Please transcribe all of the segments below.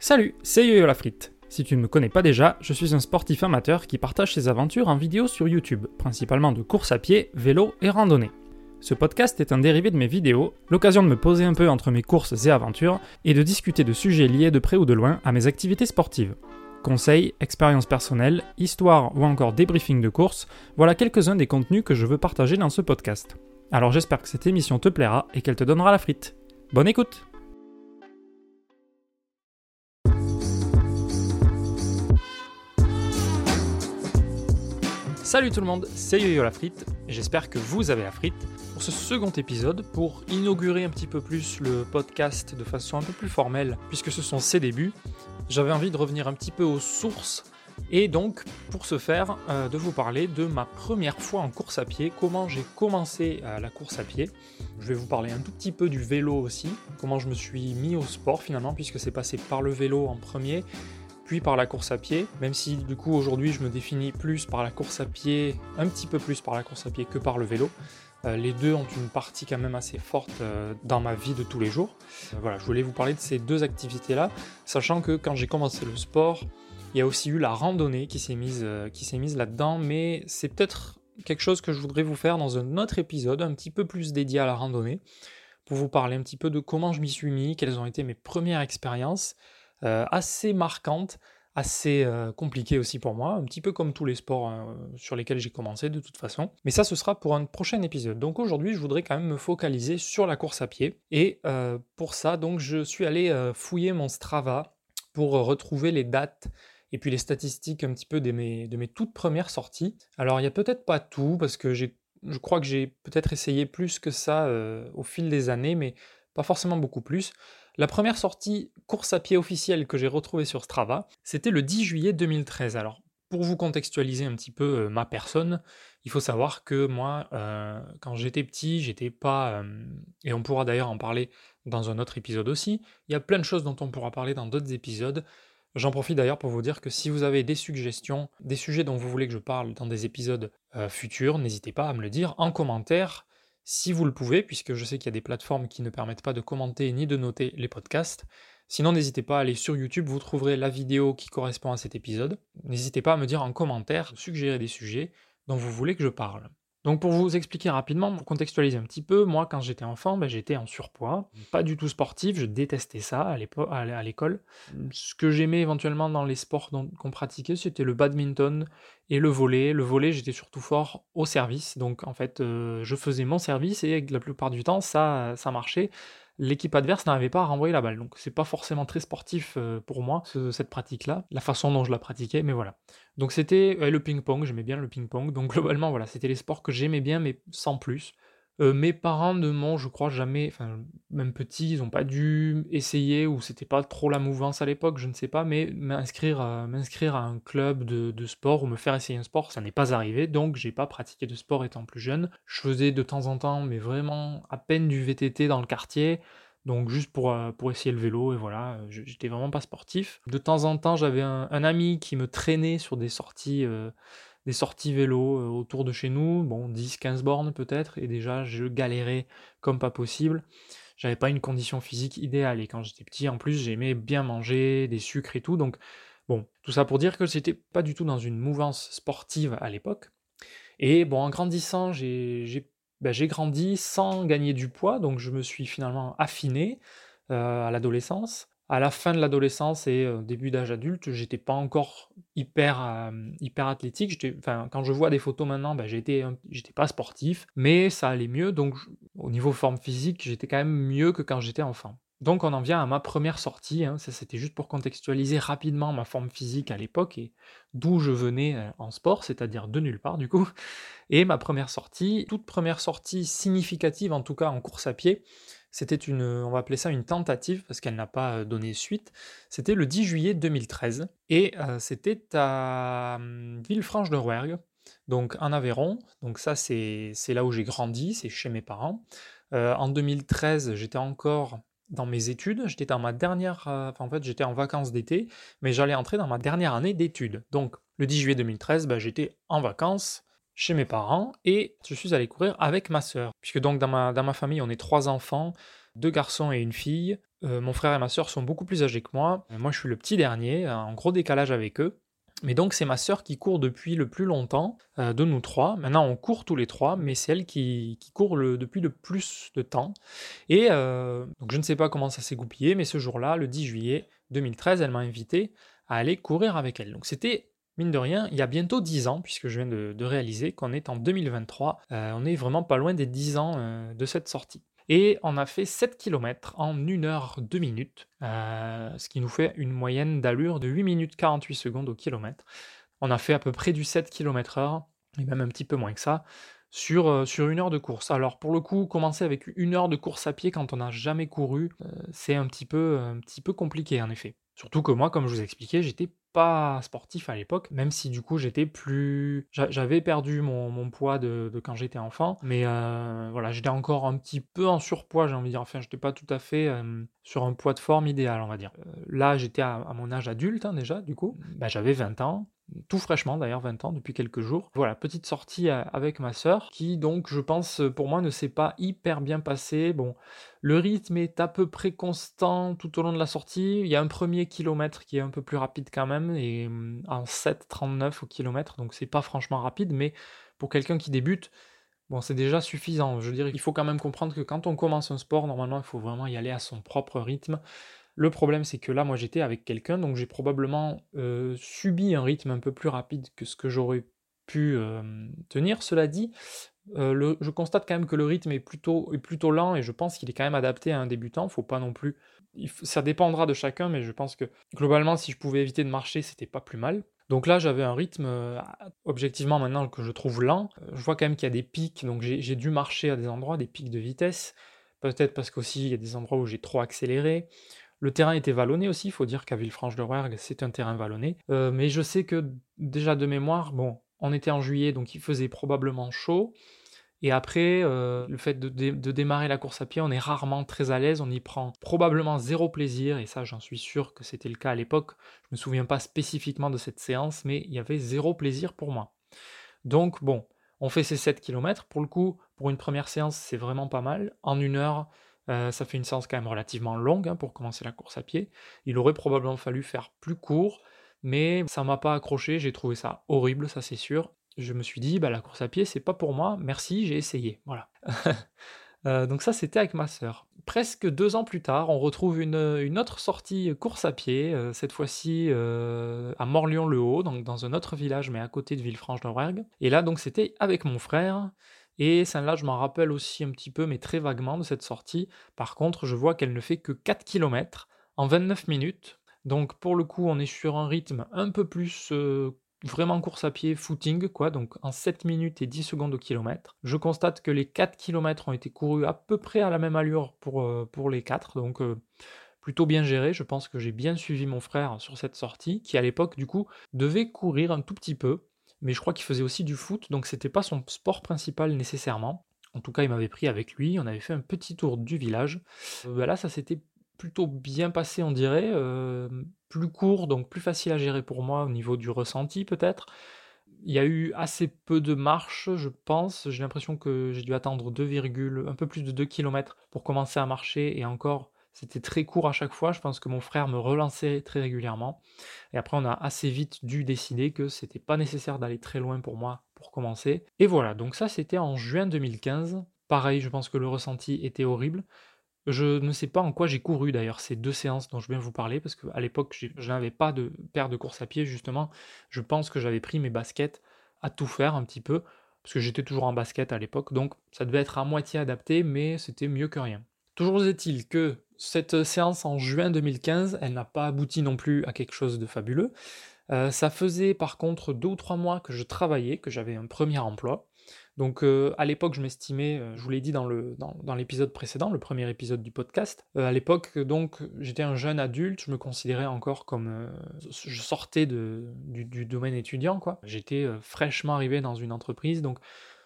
Salut, c'est Yo-Yo la frite. Si tu ne me connais pas déjà, je suis un sportif amateur qui partage ses aventures en vidéo sur YouTube, principalement de course à pied, vélo et randonnée. Ce podcast est un dérivé de mes vidéos, l'occasion de me poser un peu entre mes courses et aventures et de discuter de sujets liés de près ou de loin à mes activités sportives. Conseils, expériences personnelles, histoires ou encore débriefing de courses, voilà quelques-uns des contenus que je veux partager dans ce podcast. Alors j'espère que cette émission te plaira et qu'elle te donnera la frite. Bonne écoute Salut tout le monde, c'est Yo-Yo la frite, j'espère que vous avez la frite pour ce second épisode pour inaugurer un petit peu plus le podcast de façon un peu plus formelle puisque ce sont ses débuts. J'avais envie de revenir un petit peu aux sources et donc pour ce faire euh, de vous parler de ma première fois en course à pied, comment j'ai commencé euh, la course à pied. Je vais vous parler un tout petit peu du vélo aussi, comment je me suis mis au sport finalement puisque c'est passé par le vélo en premier puis par la course à pied, même si du coup aujourd'hui je me définis plus par la course à pied, un petit peu plus par la course à pied que par le vélo. Euh, les deux ont une partie quand même assez forte euh, dans ma vie de tous les jours. Euh, voilà, je voulais vous parler de ces deux activités-là, sachant que quand j'ai commencé le sport, il y a aussi eu la randonnée qui s'est mise, qui s'est mise là-dedans, mais c'est peut-être quelque chose que je voudrais vous faire dans un autre épisode, un petit peu plus dédié à la randonnée, pour vous parler un petit peu de comment je m'y suis mis, quelles ont été mes premières expériences, euh, assez marquante, assez euh, compliquée aussi pour moi, un petit peu comme tous les sports hein, sur lesquels j'ai commencé de toute façon. Mais ça, ce sera pour un prochain épisode. Donc aujourd'hui, je voudrais quand même me focaliser sur la course à pied. Et euh, pour ça, donc, je suis allé fouiller mon Strava pour retrouver les dates et puis les statistiques un petit peu de mes, de mes toutes premières sorties. Alors il n'y a peut-être pas tout, parce que je crois que j'ai peut-être essayé plus que ça au fil des années, mais pas forcément beaucoup plus. La première sortie course à pied officielle que j'ai retrouvée sur Strava, c'était le 10 juillet 2013. Alors, pour vous contextualiser un petit peu euh, ma personne, il faut savoir que moi, euh, quand j'étais petit, j'étais pas. Euh, et on pourra d'ailleurs en parler dans un autre épisode aussi. Il y a plein de choses dont on pourra parler dans d'autres épisodes. J'en profite d'ailleurs pour vous dire que si vous avez des suggestions, des sujets dont vous voulez que je parle dans des épisodes futurs, n'hésitez pas à me le dire en commentaire si vous le pouvez, puisque je sais qu'il y a des plateformes qui ne permettent pas de commenter ni de noter les podcasts. Sinon, n'hésitez pas à aller sur YouTube, vous trouverez la vidéo qui correspond à cet épisode. N'hésitez pas à me dire en commentaire, suggérer des sujets dont vous voulez que je parle. Donc pour vous expliquer rapidement, pour contextualiser un petit peu, moi quand j'étais enfant, ben, j'étais en surpoids, pas du tout sportif, je détestais ça à l'école. Ce que j'aimais éventuellement dans les sports qu'on pratiquait, c'était le badminton et le volet. Le volet, j'étais surtout fort au service, donc en fait euh, je faisais mon service et la plupart du temps ça, ça marchait l'équipe adverse n'arrivait pas à renvoyer la balle. Donc c'est pas forcément très sportif euh, pour moi, cette pratique-là, la façon dont je la pratiquais, mais voilà. Donc c'était le ping-pong, j'aimais bien le ping-pong. Donc globalement, voilà, c'était les sports que j'aimais bien, mais sans plus. Euh, mes parents ne m'ont, je crois, jamais, enfin, même petits, ils n'ont pas dû essayer, ou c'était pas trop la mouvance à l'époque, je ne sais pas, mais m'inscrire à, m'inscrire à un club de, sport ou me faire essayer un sport, ça n'est pas arrivé, donc j'ai pas pratiqué de sport étant plus jeune. Je faisais de temps en temps, mais vraiment à peine du VTT dans le quartier, donc juste pour, euh, pour essayer le vélo, et voilà, j'étais vraiment pas sportif. De temps en temps, j'avais un, ami qui me traînait sur des sorties. Euh, des sorties vélo euh, autour de chez nous, bon 10-15 bornes peut-être, et déjà je galérais comme pas possible. J'avais pas une condition physique idéale, et quand j'étais petit en plus j'aimais bien manger, des sucres et tout, donc bon, tout ça pour dire que c'était pas du tout dans une mouvance sportive à l'époque. Et bon, en grandissant, j'ai ben, grandi sans gagner du poids, donc je me suis finalement affiné euh, à l'adolescence à la fin de l'adolescence et euh, début d'âge adulte, j'étais pas encore hyper, hyper athlétique. Quand je vois des photos maintenant, ben, j'étais, pas sportif, mais ça allait mieux. Donc, au niveau forme physique, j'étais quand même mieux que quand j'étais enfant. Donc, on en vient à ma première sortie. Hein. Ça, c'était juste pour contextualiser rapidement ma forme physique à l'époque et d'où je venais en sport, c'est-à-dire de nulle part, du coup. Et ma première sortie, toute première sortie significative, en tout cas en course à pied, c'était une, on va appeler ça une tentative parce qu'elle n'a pas donné suite. C'était le 10 juillet 2013 et c'était à hum, Villefranche-de-Rouergue, donc en Aveyron. Donc ça c'est là où j'ai grandi, c'est chez mes parents. en 2013, j'étais encore dans mes études, j'étais dans ma dernière, en fait j'étais en vacances d'été, mais j'allais entrer dans ma dernière année d'études. Donc le 10 juillet 2013, bah, j'étais en vacances chez mes parents et je suis allé courir avec ma sœur. Puisque donc dans ma, dans ma famille, on est trois enfants, deux garçons et une fille. mon frère et ma sœur sont beaucoup plus âgés que moi. Moi, je suis le petit dernier, en gros décalage avec eux. Mais donc c'est ma sœur qui court depuis le plus longtemps euh, de nous trois. Maintenant on court tous les trois, mais c'est elle qui, court depuis le plus de temps. Et euh, donc je ne sais pas comment ça s'est goupillé, mais ce jour-là, le 10 juillet 2013, elle m'a invité à aller courir avec elle. Donc c'était mine de rien, il y a bientôt 10 ans, puisque je viens de, réaliser qu'on est en 2023, euh, on est vraiment pas loin des 10 ans de cette sortie. Et on a fait 7 km en 1 heure 2 minutes, euh, ce qui nous fait une moyenne d'allure de 8 minutes 48 secondes au kilomètre. On a fait à peu près du 7 km heure, et même un petit peu moins que ça, sur, euh, sur une heure de course. Alors pour le coup, commencer avec une heure de course à pied quand on n'a jamais couru, euh, c'est un, petit peu, un petit peu compliqué en effet. Surtout que moi, comme je vous expliquais, j'étais sportif à l'époque, même si du coup j'étais plus. J'avais perdu mon, poids de, quand j'étais enfant, mais euh, voilà, j'étais encore un petit peu en surpoids, j'ai envie de dire. Enfin, j'étais pas tout à fait euh, sur un poids de forme idéal, on va dire. Euh, là, j'étais à, mon âge adulte hein, déjà, du coup. Bah, j'avais 20 ans tout fraîchement d'ailleurs, 20 ans, depuis quelques jours. Voilà, petite sortie euh, avec ma sœur, qui donc, je pense, pour moi, ne s'est pas hyper bien passée. Bon, le rythme est à peu près constant tout au long de la sortie. Il y a un premier kilomètre qui est un peu plus rapide quand même, et mm, en 7,39 au kilomètre, donc c'est pas franchement rapide, mais pour quelqu'un qui débute, bon, c'est déjà suffisant. Je veux dire, il faut quand même comprendre que quand on commence un sport, normalement, il faut vraiment y aller à son propre rythme. Le problème, c'est que là, moi, j'étais avec quelqu'un, donc j'ai probablement euh, subi un rythme un peu plus rapide que ce que j'aurais pu euh, tenir. Cela dit, euh, je constate quand même que le rythme est plutôt, lent et je pense qu'il est quand même adapté à un débutant. Faut pas non plus. ça dépendra de chacun, mais je pense que globalement, si je pouvais éviter de marcher, c'était pas plus mal. Donc là, j'avais un rythme, objectivement maintenant que je trouve lent. Je vois quand même qu'il y a des pics, donc j'ai dû marcher à des endroits, des pics de vitesse. Peut-être parce qu'aussi il y a des endroits où j'ai trop accéléré. Le terrain était vallonné aussi, il faut dire qu'à Villefranche-de-Rouergue, c'est un terrain vallonné. Euh, mais je sais que déjà de mémoire, bon, on était en juillet, donc il faisait probablement chaud. Et après, euh, le fait de, démarrer la course à pied, on est rarement très à l'aise, on y prend probablement zéro plaisir, et ça j'en suis sûr que c'était le cas à l'époque. Je me souviens pas spécifiquement de cette séance, mais il y avait zéro plaisir pour moi. Donc bon, on fait ces 7 km. Pour le coup, pour une première séance, c'est vraiment pas mal. En une heure, euh, ça fait une séance quand même relativement longue hein, pour commencer la course à pied. Il aurait probablement fallu faire plus court, mais ça m'a pas accroché, j'ai trouvé ça horrible, ça c'est sûr. Je me suis dit, bah, la course à pied, c'est pas pour moi, merci, j'ai essayé. Voilà. Euh, donc ça, c'était avec ma sœur. Presque deux ans plus tard, on retrouve une, autre sortie course à pied, euh, cette fois-ci à Morlion-le-Haut, donc dans un autre village, mais à côté de Villefranche-de-Rouergue. Et là, donc, c'était avec mon frère. Et celle-là, je m'en rappelle aussi un petit peu, mais très vaguement de cette sortie. Par contre, je vois qu'elle ne fait que 4 km en 29 minutes. Donc pour le coup, on est sur un rythme un peu plus euh, vraiment course à pied, footing, quoi, donc en 7 minutes et 10 secondes au kilomètre. Je constate que les 4 km ont été courus à peu près à la même allure pour, euh, les 4, donc euh, plutôt bien géré. Je pense que j'ai bien suivi mon frère sur cette sortie, qui à l'époque, du coup, devait courir un tout petit peu mais je crois qu'il faisait aussi du foot, donc c'était pas son sport principal nécessairement. En tout cas, il m'avait pris avec lui, on avait fait un petit tour du village. Euh, bah là, ça s'était plutôt bien passé, on dirait. Euh, plus court, donc plus facile à gérer pour moi au niveau du ressenti, peut-être. Il y a eu assez peu de marches, je pense. J'ai l'impression que j'ai dû attendre 2, un peu plus de 2 km pour commencer à marcher, et encore, c'était très court à chaque fois. Je pense que mon frère me relançait très régulièrement. Et après, on a assez vite dû décider que c'était pas nécessaire d'aller très loin pour moi pour commencer. Et voilà, donc ça c'était en juin 2015. Pareil, je pense que le ressenti était horrible. Je ne sais pas en quoi j'ai couru d'ailleurs ces deux séances dont je viens vous parler, parce qu'à l'époque, je n'avais pas de paire de course à pied, justement. Je pense que j'avais pris mes baskets à tout faire un petit peu, parce que j'étais toujours en basket à l'époque, donc ça devait être à moitié adapté, mais c'était mieux que rien. Toujours est-il que cette séance en juin 2015, elle n'a pas abouti non plus à quelque chose de fabuleux. Euh, ça faisait par contre deux ou trois mois que je travaillais, que j'avais un premier emploi. Donc euh, à l'époque, je m'estimais, euh, je vous l'ai dit dans, l'épisode précédent, le premier épisode du podcast, à l'époque, donc, j'étais un jeune adulte, je me considérais encore comme... je sortais du, du, domaine étudiant, quoi. J'étais fraîchement arrivé dans une entreprise, donc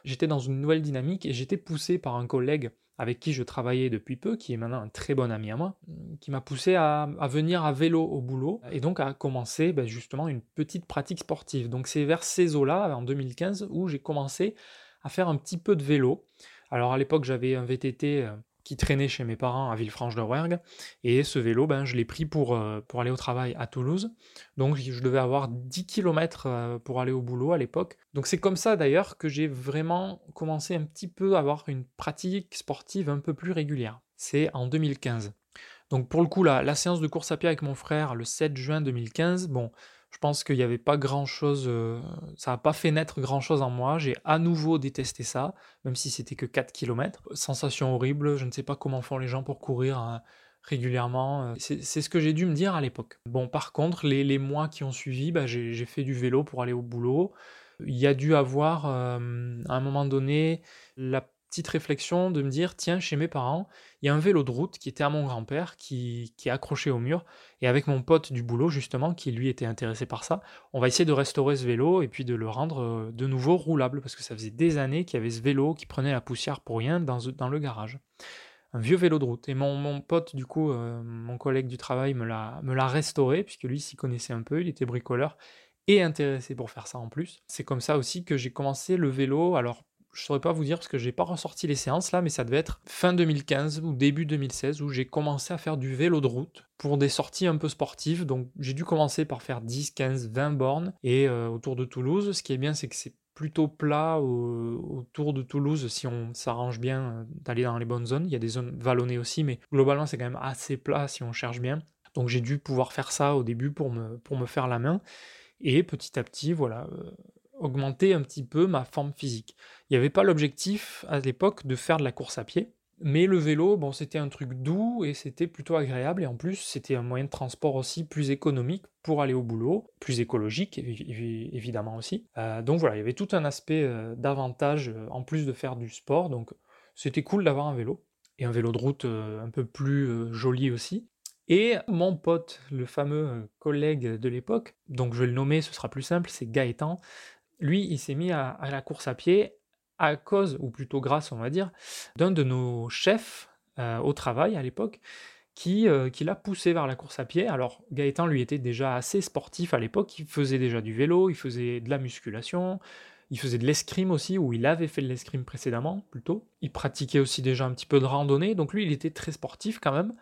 j'étais dans une nouvelle dynamique et j'étais poussé par un collègue avec qui je travaillais depuis peu, qui est maintenant un très bon ami à moi, qui m'a poussé à, venir à vélo au boulot et donc à commencer ben, justement une petite pratique sportive. Donc c'est vers ces eaux-là, en 2015, où j'ai commencé à faire un petit peu de vélo. Alors à l'époque j'avais un VTT qui traînait chez mes parents à Villefranche-de-Rouergue. Et ce vélo, ben, je l'ai pris pour, euh, pour aller au travail à Toulouse. Donc je devais avoir 10 km euh, pour aller au boulot à l'époque. Donc c'est comme ça d'ailleurs que j'ai vraiment commencé un petit peu à avoir une pratique sportive un peu plus régulière. C'est en 2015. Donc pour le coup, la, la séance de course à pied avec mon frère le 7 juin 2015, bon, je pense qu'il n'y avait pas grand chose, euh, ça n'a pas fait naître grand chose en moi. J'ai à nouveau détesté ça, même si c'était que 4 km. Sensation horrible, je ne sais pas comment font les gens pour courir hein, régulièrement. Euh, c'est ce que j'ai dû me dire à l'époque. Bon, par contre, les, mois qui ont suivi, bah, j'ai fait du vélo pour aller au boulot. Il y a dû avoir, euh, à un moment donné, la petite réflexion de me dire tiens, chez mes parents, il y a un vélo de route qui était à mon grand-père, qui, qui est accroché au mur, et avec mon pote du boulot, justement, qui lui était intéressé par ça, on va essayer de restaurer ce vélo et puis de le rendre euh, de nouveau roulable, parce que ça faisait des années qu'il y avait ce vélo qui prenait la poussière pour rien dans, dans le garage. Un vieux vélo de route. Et mon, mon pote, du coup, euh, mon collègue du travail, me l'a restauré, puisque lui s'y connaissait un peu, il était bricoleur et intéressé pour faire ça en plus. C'est comme ça aussi que j'ai commencé le vélo, alors je saurais pas vous dire parce que j'ai pas ressorti les séances là, mais ça devait être fin 2015 ou début 2016 où j'ai commencé à faire du vélo de route pour des sorties un peu sportives. Donc j'ai dû commencer par faire 10, 15, 20 bornes et euh, autour de Toulouse. Ce qui est bien, c'est que c'est plutôt plat autour de Toulouse si on s'arrange bien euh, d'aller dans les bonnes zones. Il y a des zones vallonnées aussi, mais globalement c'est quand même assez plat si on cherche bien. Donc j'ai dû pouvoir faire ça au début pour me, pour me faire la main. Et petit à petit, voilà, euh, augmenter un petit peu ma forme physique. Il n'y avait pas l'objectif à l'époque de faire de la course à pied, mais le vélo, bon, c'était un truc doux et c'était plutôt agréable et en plus c'était un moyen de transport aussi plus économique pour aller au boulot, plus écologique évidemment aussi. Euh, donc voilà, il y avait tout un aspect euh, d'avantage euh, en plus de faire du sport, donc c'était cool d'avoir un vélo et un vélo de route un peu plus joli aussi. Et mon pote, le fameux collègue de l'époque, donc je vais le nommer, ce sera plus simple, c'est Gaëtan lui, il s'est mis à, la course à pied à cause, ou plutôt grâce, on va dire, d'un de nos chefs euh, au travail à l'époque, qui, euh, qui l'a poussé vers la course à pied. Alors, Gaëtan, lui, était déjà assez sportif à l'époque, il faisait déjà du vélo, il faisait de la musculation, il faisait de l'escrime aussi, ou il avait fait de l'escrime précédemment, plutôt. Il pratiquait aussi déjà un petit peu de randonnée, donc lui, il était très sportif quand même,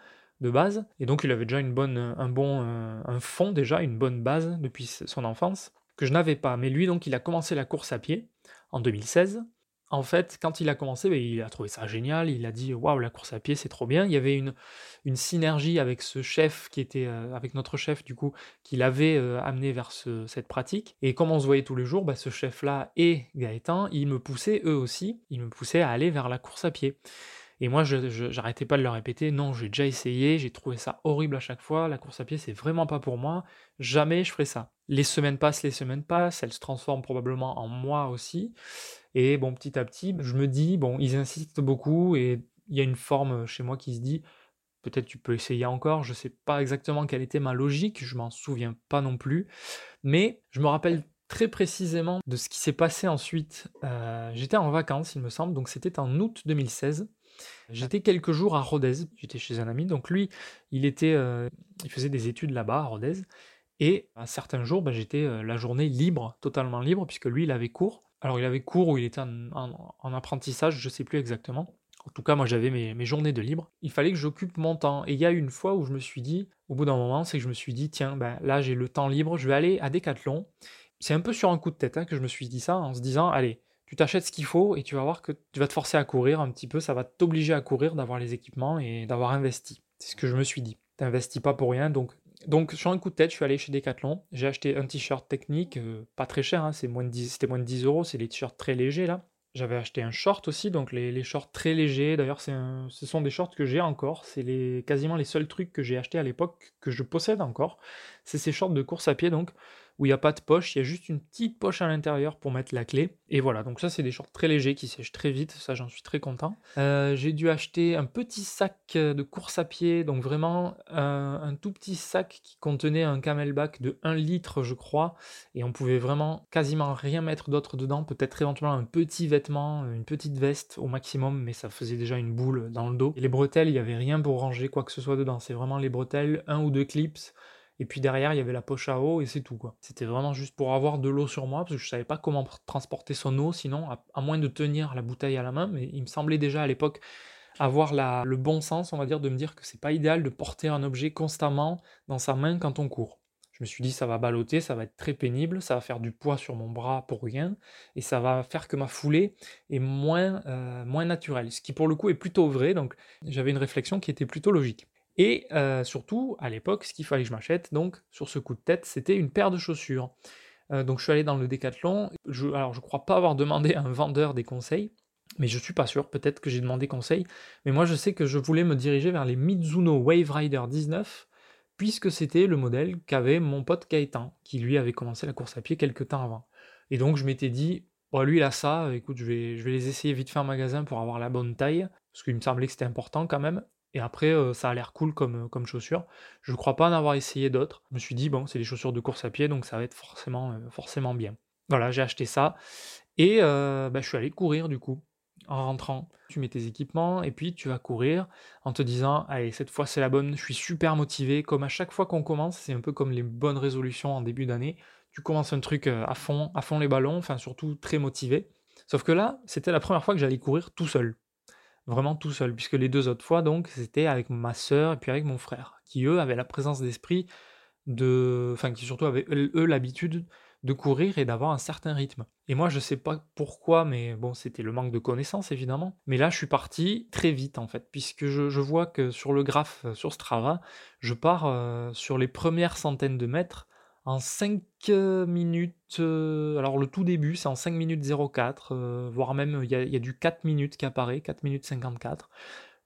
de base, et donc il avait déjà un bon euh, un fond, déjà, une bonne base depuis son enfance que je n'avais pas. Mais lui, donc, il a commencé la course à pied en 2016. En fait, quand il a commencé, ben, il a trouvé ça génial. Il a dit waouh, la course à pied, c'est trop bien. Il y avait une, synergie avec ce chef qui était, euh, avec notre chef du coup, qui l'avait euh, amené vers cette pratique. Et comme on se voyait tous les jours, ben, ce chef-là et Gaëtan, ils me poussaient eux aussi, ils me poussaient à aller vers la course à pied. Et moi, je j'arrêtais pas de leur répéter, non, j'ai déjà essayé, j'ai trouvé ça horrible à chaque fois, la course à pied, c'est vraiment pas pour moi, jamais je ferai ça. Les semaines passent, les semaines passent, elles se transforment probablement en moi aussi. Et bon, petit à petit, je me dis, bon, ils insistent beaucoup et il y a une forme chez moi qui se dit, peut-être tu peux essayer encore, je sais pas exactement quelle était ma logique, je m'en souviens pas non plus, mais je me rappelle très précisément de ce qui s'est passé ensuite. Euh, j'étais en vacances, il me semble, donc c'était en août 2016. J'étais quelques jours à Rodez, j'étais chez un ami, donc lui, il était, euh, il faisait des études là-bas à Rodez, et à certains jours, bah, j'étais euh, la journée libre, totalement libre, puisque lui, il avait cours. Alors il avait cours ou il était en, apprentissage, je sais plus exactement. En tout cas, moi j'avais mes, journées de libre. Il fallait que j'occupe mon temps. Et il y a une fois où je me suis dit, au bout d'un moment, c'est que je me suis dit, tiens, ben, là j'ai le temps libre, je vais aller à Decathlon. C'est un peu sur un coup de tête hein, que je me suis dit ça, en se disant, allez, tu t'achètes ce qu'il faut et tu vas voir que tu vas te forcer à courir un petit peu, ça va t'obliger à courir, d'avoir les équipements et d'avoir investi. C'est ce que je me suis dit. T'investis pas pour rien, donc donc sur un coup de tête, je suis allé chez Decathlon, j'ai acheté un t-shirt technique, euh, pas très cher, hein, c'était moins de 10 euros, c'est les t-shirts très légers là. J'avais acheté un short aussi, donc les, shorts très légers. D'ailleurs, ce sont des shorts que j'ai encore. C'est quasiment les seuls trucs que j'ai achetés à l'époque que je possède encore. C'est ces shorts de course à pied, donc où il n'y a pas de poche, il y a juste une petite poche à l'intérieur pour mettre la clé. Et voilà, donc ça c'est des shorts très légers qui sèchent très vite, ça j'en suis très content. Euh, j'ai dû acheter un petit sac de course à pied, donc vraiment un, tout petit sac qui contenait un camelback de 1 litre je crois, et on pouvait vraiment quasiment rien mettre d'autre dedans, peut-être éventuellement un petit vêtement, une petite veste au maximum, mais ça faisait déjà une boule dans le dos. Et les bretelles, il n'y avait rien pour ranger quoi que ce soit dedans, c'est vraiment les bretelles, un ou deux clips, et puis derrière, il y avait la poche à eau et c'est tout quoi. C'était vraiment juste pour avoir de l'eau sur moi parce que je savais pas comment transporter son eau sinon, à, moins de tenir la bouteille à la main. Mais il me semblait déjà à l'époque avoir la, le bon sens, on va dire, de me dire que c'est pas idéal de porter un objet constamment dans sa main quand on court. Je me suis dit, ça va balloter, ça va être très pénible, ça va faire du poids sur mon bras pour rien, et ça va faire que ma foulée est moins, euh, moins naturelle. Ce qui, pour le coup, est plutôt vrai, donc j'avais une réflexion qui était plutôt logique. Et euh, surtout, à l'époque, ce qu'il fallait que je m'achète, donc, sur ce coup de tête, c'était une paire de chaussures. Euh, donc, je suis allé dans le décathlon. Je, alors, je crois pas avoir demandé à un vendeur des conseils, mais je suis pas sûr, peut-être que j'ai demandé conseil. Mais moi, je sais que je voulais me diriger vers les Mizuno Wave Rider 19 puisque c'était le modèle qu'avait mon pote Gaëtan, qui lui avait commencé la course à pied quelques temps avant. Et donc je m'étais dit, bon, lui il a ça, écoute, je vais, je vais les essayer vite fait en magasin pour avoir la bonne taille, parce qu'il me semblait que c'était important quand même. Et après, euh, ça a l'air cool comme, comme chaussure. Je ne crois pas en avoir essayé d'autres. Je me suis dit, bon, c'est des chaussures de course à pied, donc ça va être forcément, euh, forcément bien. Voilà, j'ai acheté ça. Et euh, bah, je suis allé courir du coup en rentrant. Tu mets tes équipements et puis tu vas courir en te disant Allez, cette fois c'est la bonne, je suis super motivé. Comme à chaque fois qu'on commence, c'est un peu comme les bonnes résolutions en début d'année. Tu commences un truc euh, à fond, à fond les ballons, enfin surtout très motivé. Sauf que là, c'était la première fois que j'allais courir tout seul. Vraiment tout seul, puisque les deux autres fois, donc, c'était avec ma soeur et puis avec mon frère, qui eux avaient la présence d'esprit de. Enfin, qui surtout avaient eux l'habitude de courir et d'avoir un certain rythme. Et moi, je sais pas pourquoi, mais bon, c'était le manque de connaissances évidemment. Mais là, je suis parti très vite en fait, puisque je, vois que sur le graphe euh, sur Strava, je pars euh, sur les premières centaines de mètres en 5 euh, minutes. alors, le tout début, c'est en 5 minutes 04, voire même il y, a du 4 minutes qui apparaît, 4 minutes 54.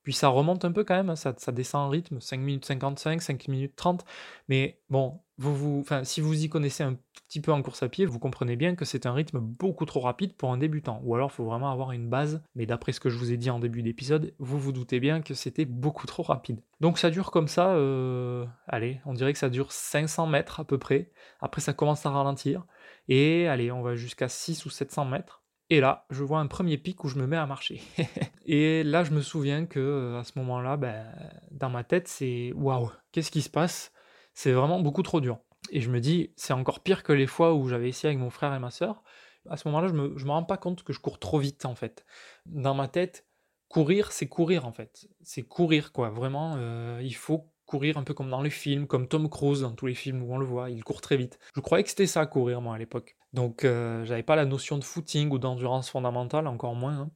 Puis ça remonte un peu quand même, hein, ça, descend en rythme, 5 minutes 55, 5 minutes 30. Mais bon, vous, vous, si vous y connaissez un peu en course à pied, vous comprenez bien que c'est un rythme beaucoup trop rapide pour un débutant. Ou alors il faut vraiment avoir une base. Mais d'après ce que je vous ai dit en début d'épisode, vous vous doutez bien que c'était beaucoup trop rapide. Donc ça dure comme ça, euh, allez, on dirait que ça dure 500 mètres à peu près. Après ça commence à ralentir. Et allez, on va jusqu'à 6 ou 700 mètres. Et là, je vois un premier pic où je me mets à marcher. et là, je me souviens que euh, à ce moment-là, ben, dans ma tête, c'est waouh, qu'est-ce qui se passe? C'est vraiment beaucoup trop dur. Et je me dis, c'est encore pire que les fois où j'avais essayé avec mon frère et ma soeur. À ce moment-là, je me, me rends pas compte que je cours trop vite en fait. Dans ma tête, courir, c'est courir en fait. C'est courir quoi. Vraiment, euh, il faut courir un peu comme dans les films, comme Tom Cruise dans tous les films où on le voit, il court très vite. Je croyais que c'était ça courir moi à l'époque. Donc euh, j'avais pas la notion de footing ou d'endurance fondamentale, encore moins. Hein.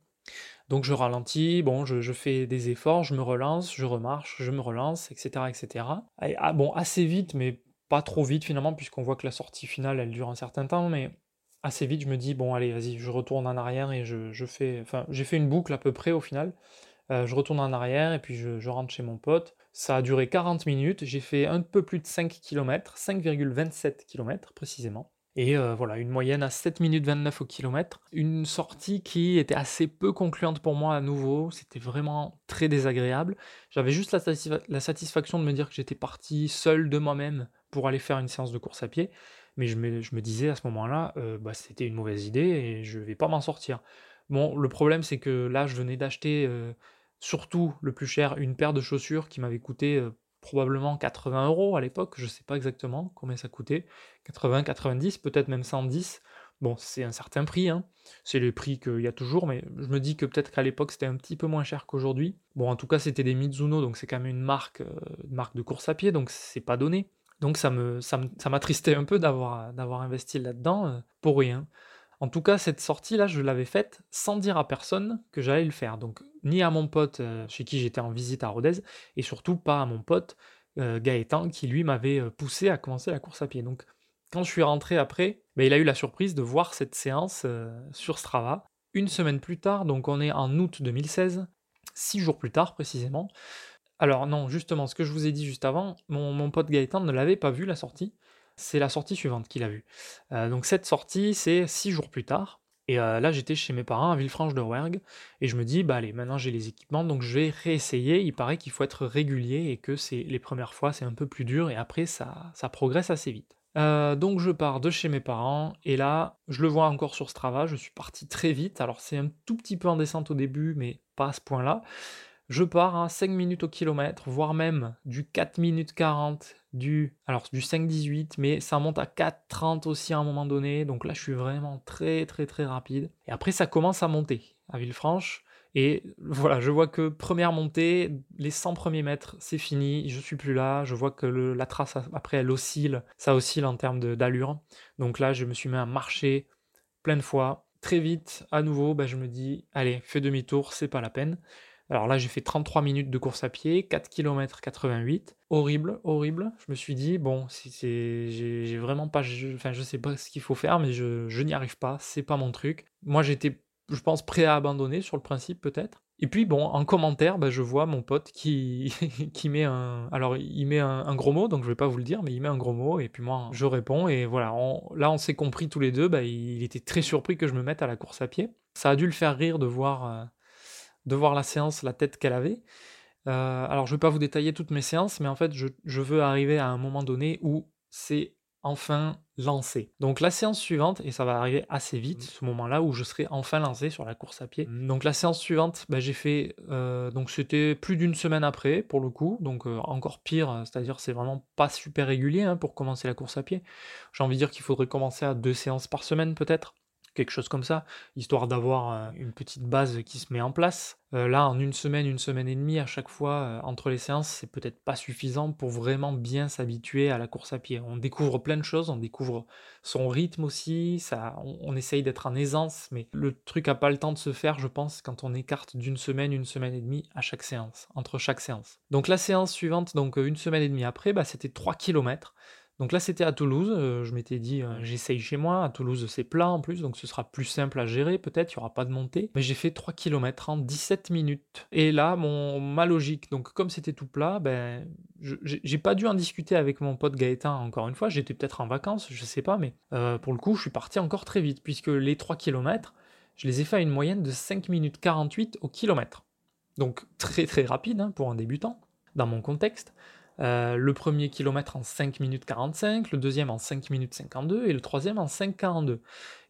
Donc je ralentis, bon, je, fais des efforts, je me relance, je remarche, je me relance, etc. etc. ah, bon, assez vite, mais pas trop vite finalement, puisqu'on voit que la sortie finale, elle dure un certain temps, mais assez vite, je me dis, bon, allez, vas-y, je retourne en arrière et je, je fais... Enfin, j'ai fait une boucle à peu près au final. Euh, je retourne en arrière et puis je, rentre chez mon pote. Ça a duré 40 minutes, j'ai fait un peu plus de 5 km, 5,27 km précisément. Et euh, voilà, une moyenne à 7 minutes 29 au kilomètre. Une sortie qui était assez peu concluante pour moi à nouveau. C'était vraiment très désagréable. J'avais juste la, satisfaction de me dire que j'étais parti seul de moi-même pour aller faire une séance de course à pied. Mais je me, disais à ce moment-là, euh, bah, c'était une mauvaise idée et je vais pas m'en sortir. Bon, le problème c'est que là, je venais d'acheter surtout le plus cher, une paire de chaussures qui m'avait coûté euh, probablement 80 euros à l'époque, je ne sais pas exactement combien ça coûtait, 80, 90, peut-être même 110. Bon, c'est un certain prix, hein. c'est le prix qu'il y a toujours, mais je me dis que peut-être qu'à l'époque c'était un petit peu moins cher qu'aujourd'hui. Bon, en tout cas, c'était des Mizuno, donc c'est quand même une marque, euh, marque de course à pied, donc c'est pas donné. Donc ça me ça m'attristait un peu d'avoir investi là-dedans euh, pour rien. En tout cas, cette sortie-là, je l'avais faite sans dire à personne que j'allais le faire. Donc, ni à mon pote euh, chez qui j'étais en visite à Rodez, et surtout pas à mon pote euh, Gaëtan, qui lui m'avait poussé à commencer la course à pied. Donc, quand je suis rentré après, ben, il a eu la surprise de voir cette séance sur Strava. Une semaine plus tard, donc on est en août 2016, six jours plus tard précisément. Alors non, justement, ce que je vous ai dit juste avant, mon, pote Gaëtan ne l'avait pas vu la sortie c'est la sortie suivante qu'il a vue. Euh, donc cette sortie, c'est six jours plus tard. Et euh, là, j'étais chez mes parents à Villefranche de Rouergue, et je me dis, bah allez, maintenant j'ai les équipements, donc je vais réessayer. Il paraît qu'il faut être régulier et que c'est les premières fois c'est un peu plus dur, et après ça, ça progresse assez vite. Euh, donc je pars de chez mes parents, et là, je le vois encore sur Strava, je suis parti très vite. Alors c'est un tout petit peu en descente au début, mais pas à ce point-là. Je pars à 5 minutes au kilomètre, voire même du 4 minutes 40, du, alors du 5-18, mais ça monte à 4-30 aussi à un moment donné. Donc là, je suis vraiment très très très rapide. Et après, ça commence à monter à Villefranche. Et voilà, je vois que première montée, les 100 premiers mètres, c'est fini, je suis plus là. Je vois que la trace après, elle oscille, ça oscille en termes d'allure. Donc là, je me suis mis à marcher plein de fois. Très vite, à nouveau, bah, je me dis, allez, fais demi-tour, c'est pas la peine. Alors là, j'ai fait 33 minutes de course à pied, 4 km 88. Horrible, horrible. Je me suis dit, bon, j'ai vraiment pas. Je, enfin, je sais pas ce qu'il faut faire, mais je, n'y arrive pas, c'est pas mon truc. Moi, j'étais, je pense, prêt à abandonner sur le principe, peut-être. Et puis, bon, en commentaire, bah, je vois mon pote qui, qui met un. Alors, il met un, gros mot, donc je vais pas vous le dire, mais il met un gros mot, et puis moi, je réponds, et voilà. là, on s'est compris tous les deux, bah, il était très surpris que je me mette à la course à pied. Ça a dû le faire rire de voir. De voir la séance, la tête qu'elle avait. Euh, alors je ne vais pas vous détailler toutes mes séances, mais en fait je, veux arriver à un moment donné où c'est enfin lancé. Donc la séance suivante, et ça va arriver assez vite, mmh. ce moment-là où je serai enfin lancé sur la course à pied. Mmh. Donc la séance suivante, bah, j'ai fait, euh, donc c'était plus d'une semaine après pour le coup, donc euh, encore pire, c'est-à-dire c'est vraiment pas super régulier hein, pour commencer la course à pied. J'ai envie de dire qu'il faudrait commencer à deux séances par semaine peut-être quelque chose comme ça, histoire d'avoir euh, une petite base qui se met en place. Euh, là, en une semaine, une semaine et demie, à chaque fois, euh, entre les séances, c'est peut-être pas suffisant pour vraiment bien s'habituer à la course à pied. On découvre plein de choses, on découvre son rythme aussi, ça, on, essaye d'être en aisance, mais le truc a pas le temps de se faire, je pense, quand on écarte d'une semaine, une semaine et demie à chaque séance, entre chaque séance. Donc la séance suivante, donc une semaine et demie après, bah, c'était 3 km. Donc là, c'était à Toulouse. Euh, je m'étais dit, euh, j'essaye chez moi. À Toulouse, c'est plat en plus, donc ce sera plus simple à gérer, peut-être. Il n'y aura pas de montée. Mais j'ai fait 3 km en 17 minutes. Et là, mon, ma logique, donc comme c'était tout plat, ben, j'ai pas dû en discuter avec mon pote Gaëtan encore une fois. J'étais peut-être en vacances, je sais pas, mais euh, pour le coup, je suis parti encore très vite, puisque les 3 km, je les ai fait à une moyenne de 5 minutes 48 au kilomètre. Donc très très rapide hein, pour un débutant, dans mon contexte. Euh, le premier kilomètre en 5 minutes 45, le deuxième en 5 minutes 52 et le troisième en 5,42.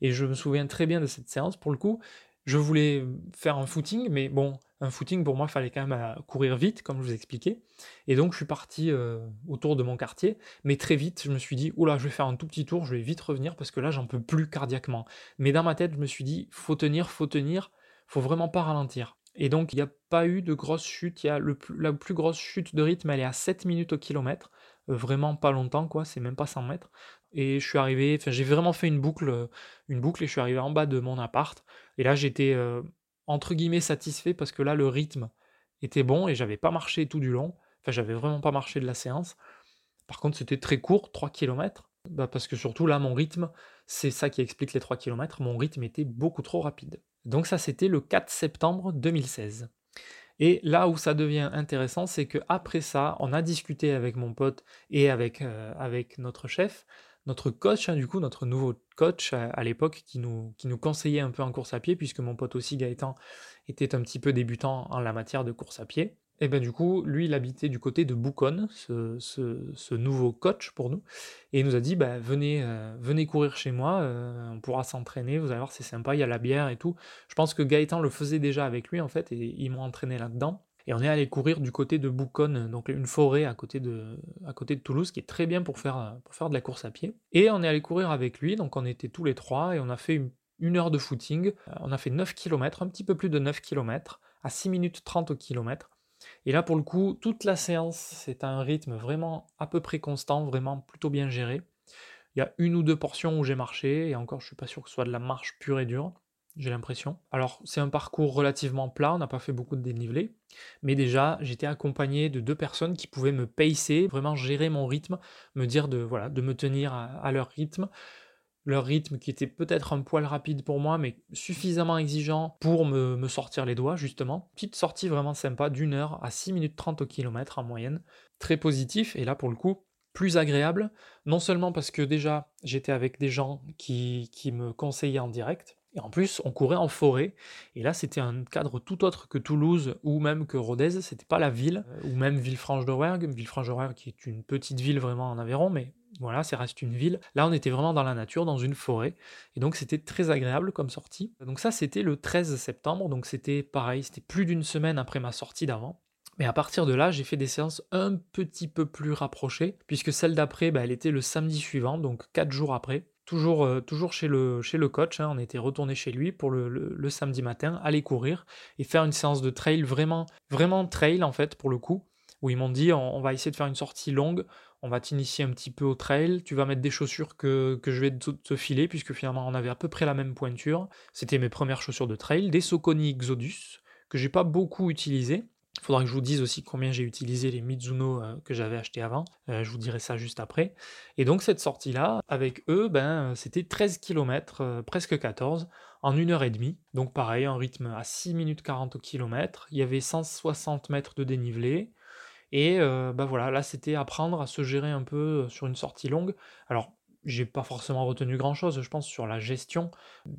Et je me souviens très bien de cette séance pour le coup. Je voulais faire un footing, mais bon, un footing pour moi, il fallait quand même euh, courir vite, comme je vous expliquais. Et donc, je suis parti euh, autour de mon quartier, mais très vite, je me suis dit, oula, je vais faire un tout petit tour, je vais vite revenir parce que là, j'en peux plus cardiaquement. Mais dans ma tête, je me suis dit, faut tenir, faut tenir, faut vraiment pas ralentir. Et donc, il n'y a pas eu de grosse chute. Il y a la plus grosse chute de rythme, elle est à 7 minutes au kilomètre. Euh, vraiment pas longtemps, quoi. C'est même pas 100 mètres. Et je suis arrivé, j'ai vraiment fait une boucle, euh, une boucle et je suis arrivé en bas de mon appart. Et là, j'étais, euh, entre guillemets, satisfait parce que là, le rythme était bon et j'avais pas marché tout du long. Enfin, j'avais vraiment pas marché de la séance. Par contre, c'était très court, 3 km. Bah, parce que surtout, là, mon rythme, c'est ça qui explique les 3 km. Mon rythme était beaucoup trop rapide. Donc ça, c'était le 4 septembre 2016. Et là où ça devient intéressant, c'est que après ça, on a discuté avec mon pote et avec, euh, avec notre chef, notre coach, hein, du coup, notre nouveau coach à, l'époque, qui nous, qui nous conseillait un peu en course à pied, puisque mon pote aussi, Gaëtan, était un petit peu débutant en la matière de course à pied. Et ben du coup, lui, il habitait du côté de Bouconne, ce, nouveau coach pour nous, et il nous a dit, bah, venez, euh, venez courir chez moi, euh, on pourra s'entraîner, vous allez voir, c'est sympa, il y a la bière et tout. Je pense que Gaëtan le faisait déjà avec lui, en fait, et ils m'ont entraîné là-dedans. Et on est allé courir du côté de Bouconne, donc une forêt à côté de, à côté de Toulouse, qui est très bien pour faire, pour faire de la course à pied. Et on est allé courir avec lui, donc on était tous les trois, et on a fait une, heure de footing. Euh, on a fait 9 km, un petit peu plus de 9 km, à 6 minutes 30 au kilomètre. Et là, pour le coup, toute la séance, c'est un rythme vraiment à peu près constant, vraiment plutôt bien géré. Il y a une ou deux portions où j'ai marché, et encore, je suis pas sûr que ce soit de la marche pure et dure, j'ai l'impression. Alors, c'est un parcours relativement plat, on n'a pas fait beaucoup de dénivelé, mais déjà, j'étais accompagné de deux personnes qui pouvaient me pacer, vraiment gérer mon rythme, me dire de, voilà, de me tenir à leur rythme, leur rythme qui était peut-être un poil rapide pour moi, mais suffisamment exigeant pour me, sortir les doigts, justement. Petite sortie vraiment sympa d'une heure à 6 minutes 30 au kilomètre en moyenne. Très positif, et là pour le coup, plus agréable, non seulement parce que déjà j'étais avec des gens qui, qui me conseillaient en direct, et en plus, on courait en forêt. Et là, c'était un cadre tout autre que Toulouse ou même que Rodez. C'était pas la ville, ou même Villefranche-de-Rouergue. Villefranche-de-Rouergue qui est une petite ville vraiment en Aveyron, mais voilà, ça reste une ville. Là, on était vraiment dans la nature, dans une forêt. Et donc, c'était très agréable comme sortie. Donc, ça, c'était le 13 septembre. Donc, c'était pareil, c'était plus d'une semaine après ma sortie d'avant. Mais à partir de là, j'ai fait des séances un petit peu plus rapprochées, puisque celle d'après, bah, elle était le samedi suivant, donc 4 jours après. toujours, euh, toujours chez, le, chez le coach. Hein. on était retourné chez lui pour le, le, samedi matin, aller courir et faire une séance de trail vraiment, vraiment trail en fait pour le coup. Où ils m'ont dit on, va essayer de faire une sortie longue, on va t'initier un petit peu au trail, tu vas mettre des chaussures que, que je vais te, filer, puisque finalement on avait à peu près la même pointure. C'était mes premières chaussures de trail, des Soconi Exodus, que j'ai pas beaucoup utilisé, il faudra que je vous dise aussi combien j'ai utilisé les Mizuno euh, que j'avais acheté avant. Euh, je vous dirai ça juste après. Et donc cette sortie-là, avec eux, ben, c'était 13 km, euh, presque 14, en 1 heure et demie. Donc pareil, un rythme à 6 minutes 40 au km. Il y avait 160 mètres de dénivelé. Et ben voilà, là c'était apprendre à se gérer un peu sur une sortie longue. Alors j'ai pas forcément retenu grand chose, je pense, sur la gestion.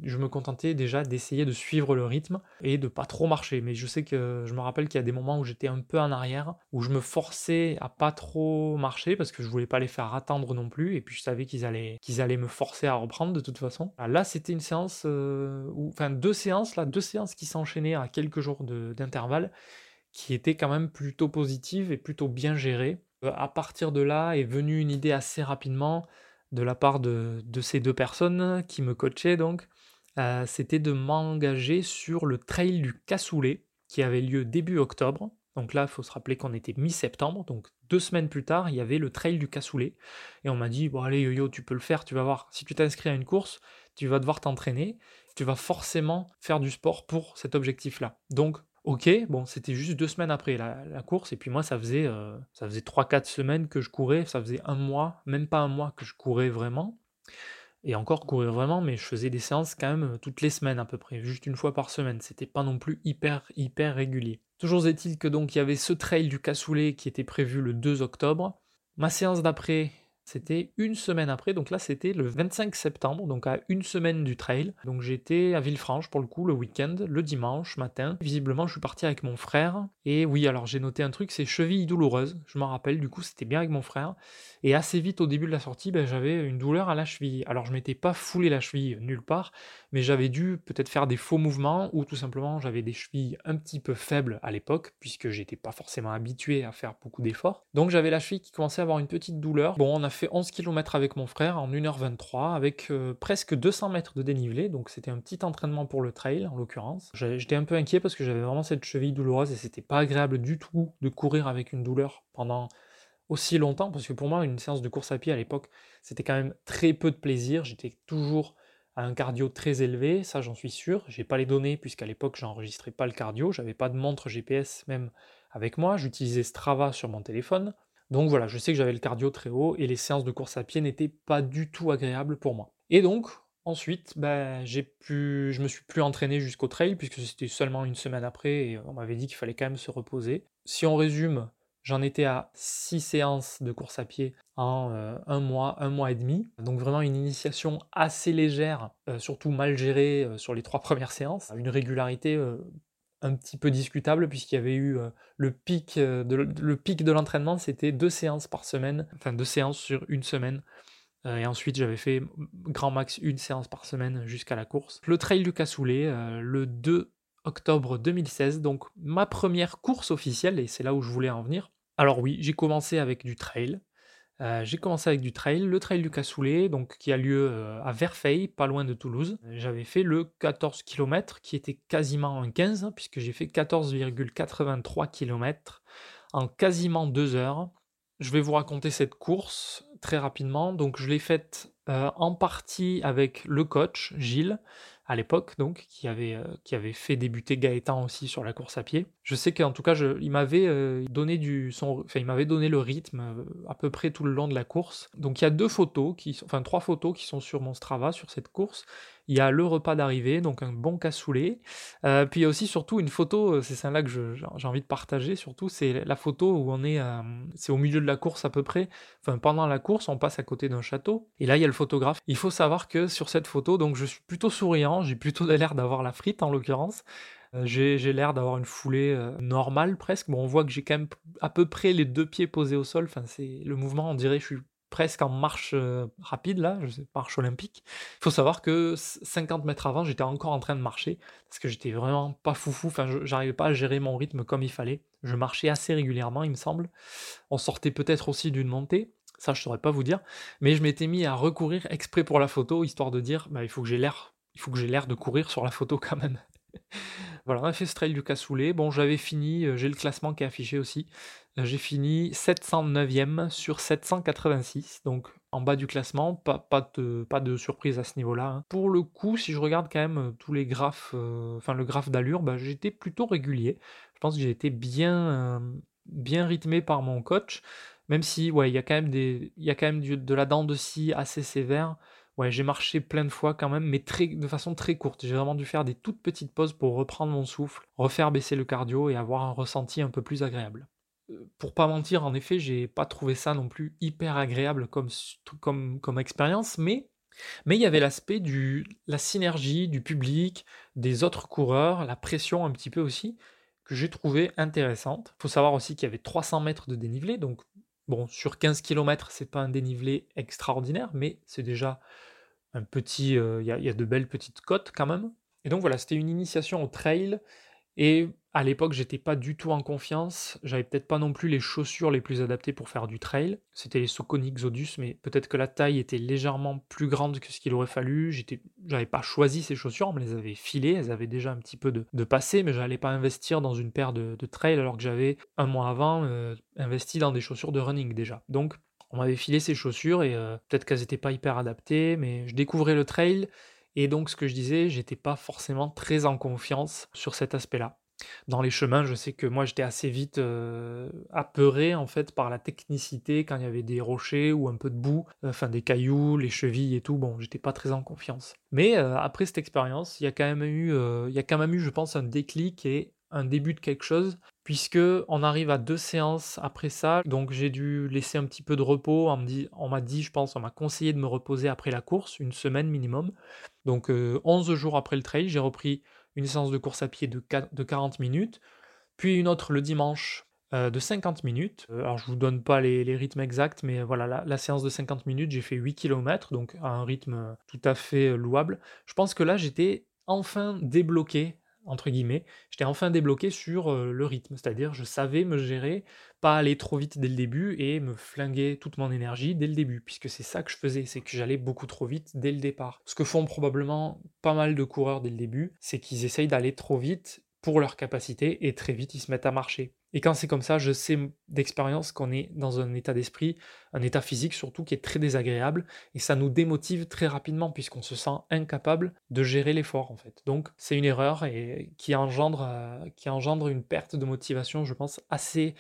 Je me contentais déjà d'essayer de suivre le rythme et de pas trop marcher. Mais je sais que je me rappelle qu'il y a des moments où j'étais un peu en arrière, où je me forçais à pas trop marcher parce que je voulais pas les faire attendre non plus. Et puis je savais qu'ils allaient, qu'ils allaient me forcer à reprendre de toute façon. Là, c'était une séance, euh, enfin deux séances, là, deux séances qui s'enchaînaient à quelques jours d'intervalle, qui étaient quand même plutôt positives et plutôt bien gérées. Euh, à partir de là est venue une idée assez rapidement de la part de, ces deux personnes qui me coachaient donc, euh, c'était de m'engager sur le trail du Cassoulet qui avait lieu début octobre. Donc là, il faut se rappeler qu'on était mi-septembre, donc deux semaines plus tard, il y avait le trail du Cassoulet. Et on m'a dit, bon allez yo-yo, tu peux le faire, tu vas voir, si tu t'inscris à une course, tu vas devoir t'entraîner, tu vas forcément faire du sport pour cet objectif-là. Donc Ok, bon, c'était juste deux semaines après la, course, et puis moi, ça faisait, euh, ça faisait 3-4 semaines que je courais, ça faisait un mois, même pas un mois que je courais vraiment, et encore courir vraiment, mais je faisais des séances quand même euh, toutes les semaines à peu près, juste une fois par semaine, c'était pas non plus hyper, hyper régulier. Toujours est-il que donc il y avait ce trail du cassoulet qui était prévu le 2 octobre, ma séance d'après, c'était une semaine après, donc là c'était le 25 septembre, donc à une semaine du trail. Donc j'étais à Villefranche pour le coup le week-end, le dimanche matin. Visiblement je suis parti avec mon frère. Et oui, alors j'ai noté un truc, c'est cheville douloureuse. Je m'en rappelle, du coup c'était bien avec mon frère. Et assez vite au début de la sortie, ben, j'avais une douleur à la cheville. Alors je m'étais pas foulé la cheville nulle part, mais j'avais dû peut-être faire des faux mouvements ou tout simplement j'avais des chevilles un petit peu faibles à l'époque, puisque j'étais pas forcément habitué à faire beaucoup d'efforts. Donc j'avais la cheville qui commençait à avoir une petite douleur. Bon, on a fait 11 km avec mon frère en 1h23 avec euh, presque 200 mètres de dénivelé, donc c'était un petit entraînement pour le trail en l'occurrence. J'étais un peu inquiet parce que j'avais vraiment cette cheville douloureuse et c'était pas agréable du tout de courir avec une douleur pendant aussi longtemps parce que pour moi une séance de course à pied à l'époque c'était quand même très peu de plaisir, j'étais toujours un cardio très élevé, ça j'en suis sûr, j'ai pas les données puisqu'à l'époque j'enregistrais pas le cardio, j'avais pas de montre GPS même avec moi, j'utilisais Strava sur mon téléphone. Donc voilà, je sais que j'avais le cardio très haut et les séances de course à pied n'étaient pas du tout agréables pour moi. Et donc, ensuite, ben, j'ai pu, je me suis plus entraîné jusqu'au trail puisque c'était seulement une semaine après et on m'avait dit qu'il fallait quand même se reposer. Si on résume, J'en étais à 6 séances de course à pied en euh, un mois, un mois et demi. Donc vraiment une initiation assez légère, euh, surtout mal gérée euh, sur les trois premières séances. Une régularité un petit peu discutable puisqu'il y avait eu le pic de, le pic de l'entraînement, c'était deux séances par semaine, enfin deux séances sur une semaine. et ensuite, j'avais fait grand max une séance par semaine jusqu'à la course. Le trail du cassoulet, le 2 octobre 2016, donc ma première course officielle, et c'est là où je voulais en venir. Alors oui, j'ai commencé avec du trail. Euh, j'ai commencé avec du trail, le trail du Cassoulet, donc qui a lieu euh, à Verfeil, pas loin de Toulouse. J'avais fait le 14 km, qui était quasiment un 15, puisque j'ai fait 14,83 km en quasiment deux heures. Je vais vous raconter cette course très rapidement. Donc je l'ai faite euh, en partie avec le coach Gilles, à l'époque, donc, qui avait, euh, qui avait fait débuter Gaëtan aussi sur la course à pied. Je sais qu'en tout cas, il m'avait euh, donné du son, enfin, il m'avait donné le rythme euh, à peu près tout le long de la course. Donc, il y a deux photos, qui, enfin, trois photos qui sont sur mon Strava sur cette course. Il y a le repas d'arrivée, donc un bon cassoulet. Euh, puis il y a aussi surtout une photo, euh, c'est celle-là que j'ai envie de partager surtout, c'est la photo où on est, euh, c'est au milieu de la course à peu près. Enfin, pendant la course, on passe à côté d'un château. Et là, il y a le photographe. Il faut savoir que sur cette photo, donc je suis plutôt souriant, j'ai plutôt l'air d'avoir la frite en l'occurrence. j'ai l'air d'avoir une foulée normale presque. Bon, on voit que j'ai quand même à peu près les deux pieds posés au sol. Enfin, c'est le mouvement, on dirait je suis presque en marche euh, rapide, là, je marche olympique. Il faut savoir que 50 mètres avant, j'étais encore en train de marcher, parce que j'étais vraiment pas foufou, enfin, j'arrivais pas à gérer mon rythme comme il fallait. Je marchais assez régulièrement, il me semble. On sortait peut-être aussi d'une montée. Ça, je saurais pas vous dire. Mais je m'étais mis à recourir exprès pour la photo, histoire de dire, bah, il faut que j'ai il faut que j'ai l'air de courir sur la photo quand même. Voilà, on du cassoulet. Bon, j'avais fini, euh, j'ai le classement qui est affiché aussi. Euh, j'ai fini 709e sur 786, donc en bas du classement, pas, de, surprise à ce niveau-là. Hein. Pour le coup, si je regarde quand même euh, tous les graphes, enfin le graphe d'allure, bah, j'étais plutôt régulier. Je pense que j'ai été bien, bien rythmé par mon coach. Même si, ouais, il y a quand même, des, il y a quand même de la dent de scie assez sévère. Ouais, j'ai marché plein de fois quand même, mais de façon très courte. J'ai vraiment dû faire des toutes petites pauses pour reprendre mon souffle, refaire baisser le cardio et avoir un ressenti un peu plus agréable. Euh, pour pas mentir, en effet, j'ai pas trouvé ça non plus hyper agréable comme expérience, mais mais il y avait l'aspect de la synergie du public, des autres coureurs, la pression un petit peu aussi, que j'ai trouvé intéressante. Il faut savoir aussi qu'il y avait 300 mètres de dénivelé, donc Bon, sur 15 km, c'est pas un dénivelé extraordinaire, mais c'est déjà un petit. Euh, il y, a de belles petites côtes quand même. Et donc voilà, c'était une initiation au trail et à l'époque, j'étais pas du tout en confiance. J'avais peut-être pas non plus les chaussures les plus adaptées pour faire du trail. C'était les Socony Exodus, mais peut-être que la taille était légèrement plus grande que ce qu'il aurait fallu. J'étais, j'avais pas choisi ces chaussures, on me les avait filées. Elles avaient déjà un petit peu de, passé, mais j'allais pas investir dans une paire de, trail alors que j'avais un mois avant euh, investi dans des chaussures de running déjà. Donc, on m'avait filé ces chaussures et euh, peut-être qu'elles étaient pas hyper adaptées, mais je découvrais le trail et donc, ce que je disais, j'étais pas forcément très en confiance sur cet aspect-là. Dans les chemins, je sais que moi j'étais assez vite euh, apeuré en fait par la technicité quand il y avait des rochers ou un peu de boue, enfin des cailloux, les chevilles et tout. Bon, j'étais pas très en confiance. Mais euh, après cette expérience, il y a quand même eu, il y a quand même eu, je pense, un déclic et un début de quelque chose, puisque on arrive à deux séances après ça, donc j'ai dû laisser un petit peu de repos, on m'a dit, je pense, on m'a conseillé de me reposer après la course, une semaine minimum, donc 11 jours après le trail, j'ai repris une séance de course à pied de, 40 minutes, puis une autre le dimanche de 50 minutes. alors je vous donne pas les, rythmes exacts, mais voilà, la, la, séance de 50 minutes, j'ai fait 8 km, donc à un rythme tout à fait louable. Je pense que là, j'étais enfin débloqué entre guillemets, j'étais enfin débloqué sur le rythme, c'est-à-dire je savais me gérer, pas aller trop vite dès le début et me flinguer toute mon énergie dès le début, puisque c'est ça que je faisais, c'est que j'allais beaucoup trop vite dès le départ. Ce que font probablement pas mal de coureurs dès le début, c'est qu'ils essayent d'aller trop vite pour leur capacité et très vite ils se mettent à marcher. Et quand c'est comme ça, je sais d'expérience qu'on est dans un état d'esprit, un état physique surtout qui est très désagréable et ça nous démotive très rapidement puisqu'on se sent incapable de gérer l'effort en fait. Donc c'est une erreur et qui engendre, euh, qui engendre une perte de motivation, je pense, assez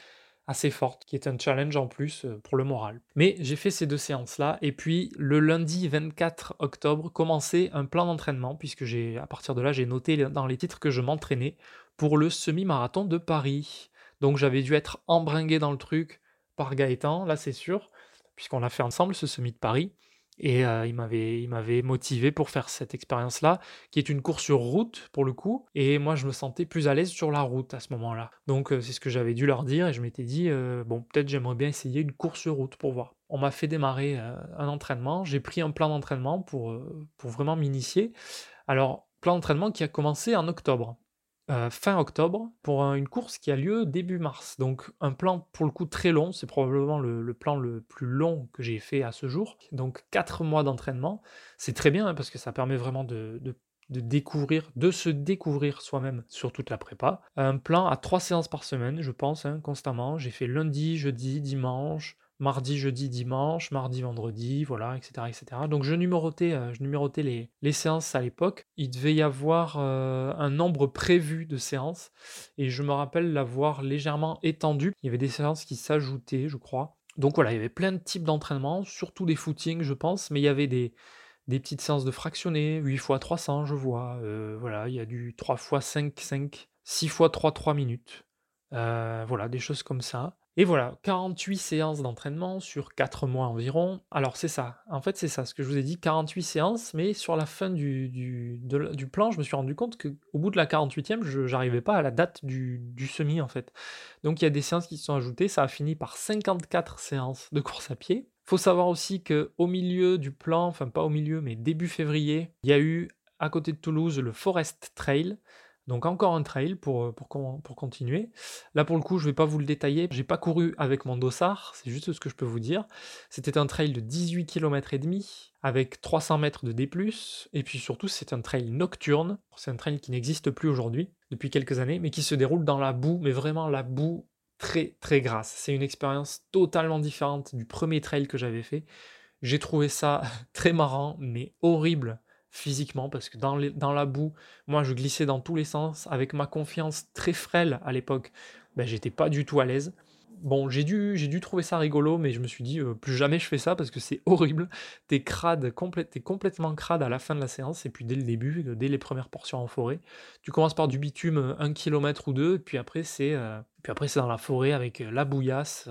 assez forte, qui est un challenge en plus euh, pour le moral. Mais j'ai fait ces deux séances-là, et puis le lundi 24 octobre, commençait un plan d'entraînement, puisque à partir de là, j'ai noté dans les titres que je m'entraînais pour le semi-marathon de Paris. Donc j'avais dû être embringué dans le truc par Gaëtan, là c'est sûr, puisqu'on l'a fait ensemble ce semi de Paris. Et euh, il m'avait, motivé pour faire cette expérience-là, qui est une course sur route pour le coup. Et moi, je me sentais plus à l'aise sur la route à ce moment-là. Donc, euh, c'est ce que j'avais dû leur dire. Et je m'étais dit, euh, bon, peut-être j'aimerais bien essayer une course sur route pour voir. On m'a fait démarrer un entraînement. J'ai pris un plan d'entraînement pour, pour vraiment m'initier. Alors, plan d'entraînement qui a commencé en octobre. Euh, fin octobre pour une course qui a lieu début mars. Donc un plan pour le coup très long, c'est probablement le, plan le plus long que j'ai fait à ce jour. Donc 4 mois d'entraînement, c'est très bien hein, parce que ça permet vraiment de, découvrir, de se découvrir soi-même sur toute la prépa. Un plan à 3 séances par semaine, je pense, hein, constamment. J'ai fait lundi, jeudi, dimanche, mardi, jeudi, dimanche, mardi, vendredi, voilà, etc. etc. Donc je numérotais, euh, je numérotais les, les séances à l'époque. Il devait y avoir euh, un nombre prévu de séances et je me rappelle l'avoir légèrement étendu. Il y avait des séances qui s'ajoutaient, je crois. Donc voilà, il y avait plein de types d'entraînement, surtout des footings, je pense, mais il y avait des, des petites séances de fractionnés, 8 x 300, je vois. Euh, voilà, il y a du 3 x 5, 5, 6 x 3, 3 minutes. voilà, des choses comme ça. Et voilà, 48 séances d'entraînement sur 4 mois environ. Alors c'est ça, en fait c'est ça, ce que je vous ai dit, 48 séances, mais sur la fin du, plan, je me suis rendu compte qu'au bout de la 48e, je n'arrivais pas à la date du, du semi en fait. Donc il y a des séances qui se sont ajoutées, ça a fini par 54 séances de course à pied. Faut savoir aussi qu'au milieu du plan, enfin pas au milieu, mais début février, il y a eu à côté de Toulouse le Forest Trail, Donc encore un trail pour, pour, pour continuer. Là pour le coup, je ne vais pas vous le détailler. J'ai pas couru avec mon dossard, c'est juste ce que je peux vous dire. C'était un trail de 18 km et demi avec 300 mètres de D+, et puis surtout c'est un trail nocturne. C'est un trail qui n'existe plus aujourd'hui depuis quelques années, mais qui se déroule dans la boue, mais vraiment la boue très très grasse. C'est une expérience totalement différente du premier trail que j'avais fait. J'ai trouvé ça très marrant, mais horrible physiquement, parce que dans, la boue, moi je glissais dans tous les sens, avec ma confiance très frêle à l'époque, ben, j'étais pas du tout à l'aise. Bon, j'ai dû, j'ai dû trouver ça rigolo, mais je me suis dit, euh, plus jamais je fais ça parce que c'est horrible. T'es crade, t'es complètement crade à la fin de la séance, et puis dès le début, euh, dès les premières portions en forêt. Tu commences par du bitume euh, un kilomètre ou deux, et puis après c'est, puis après c'est dans la forêt avec la bouillasse,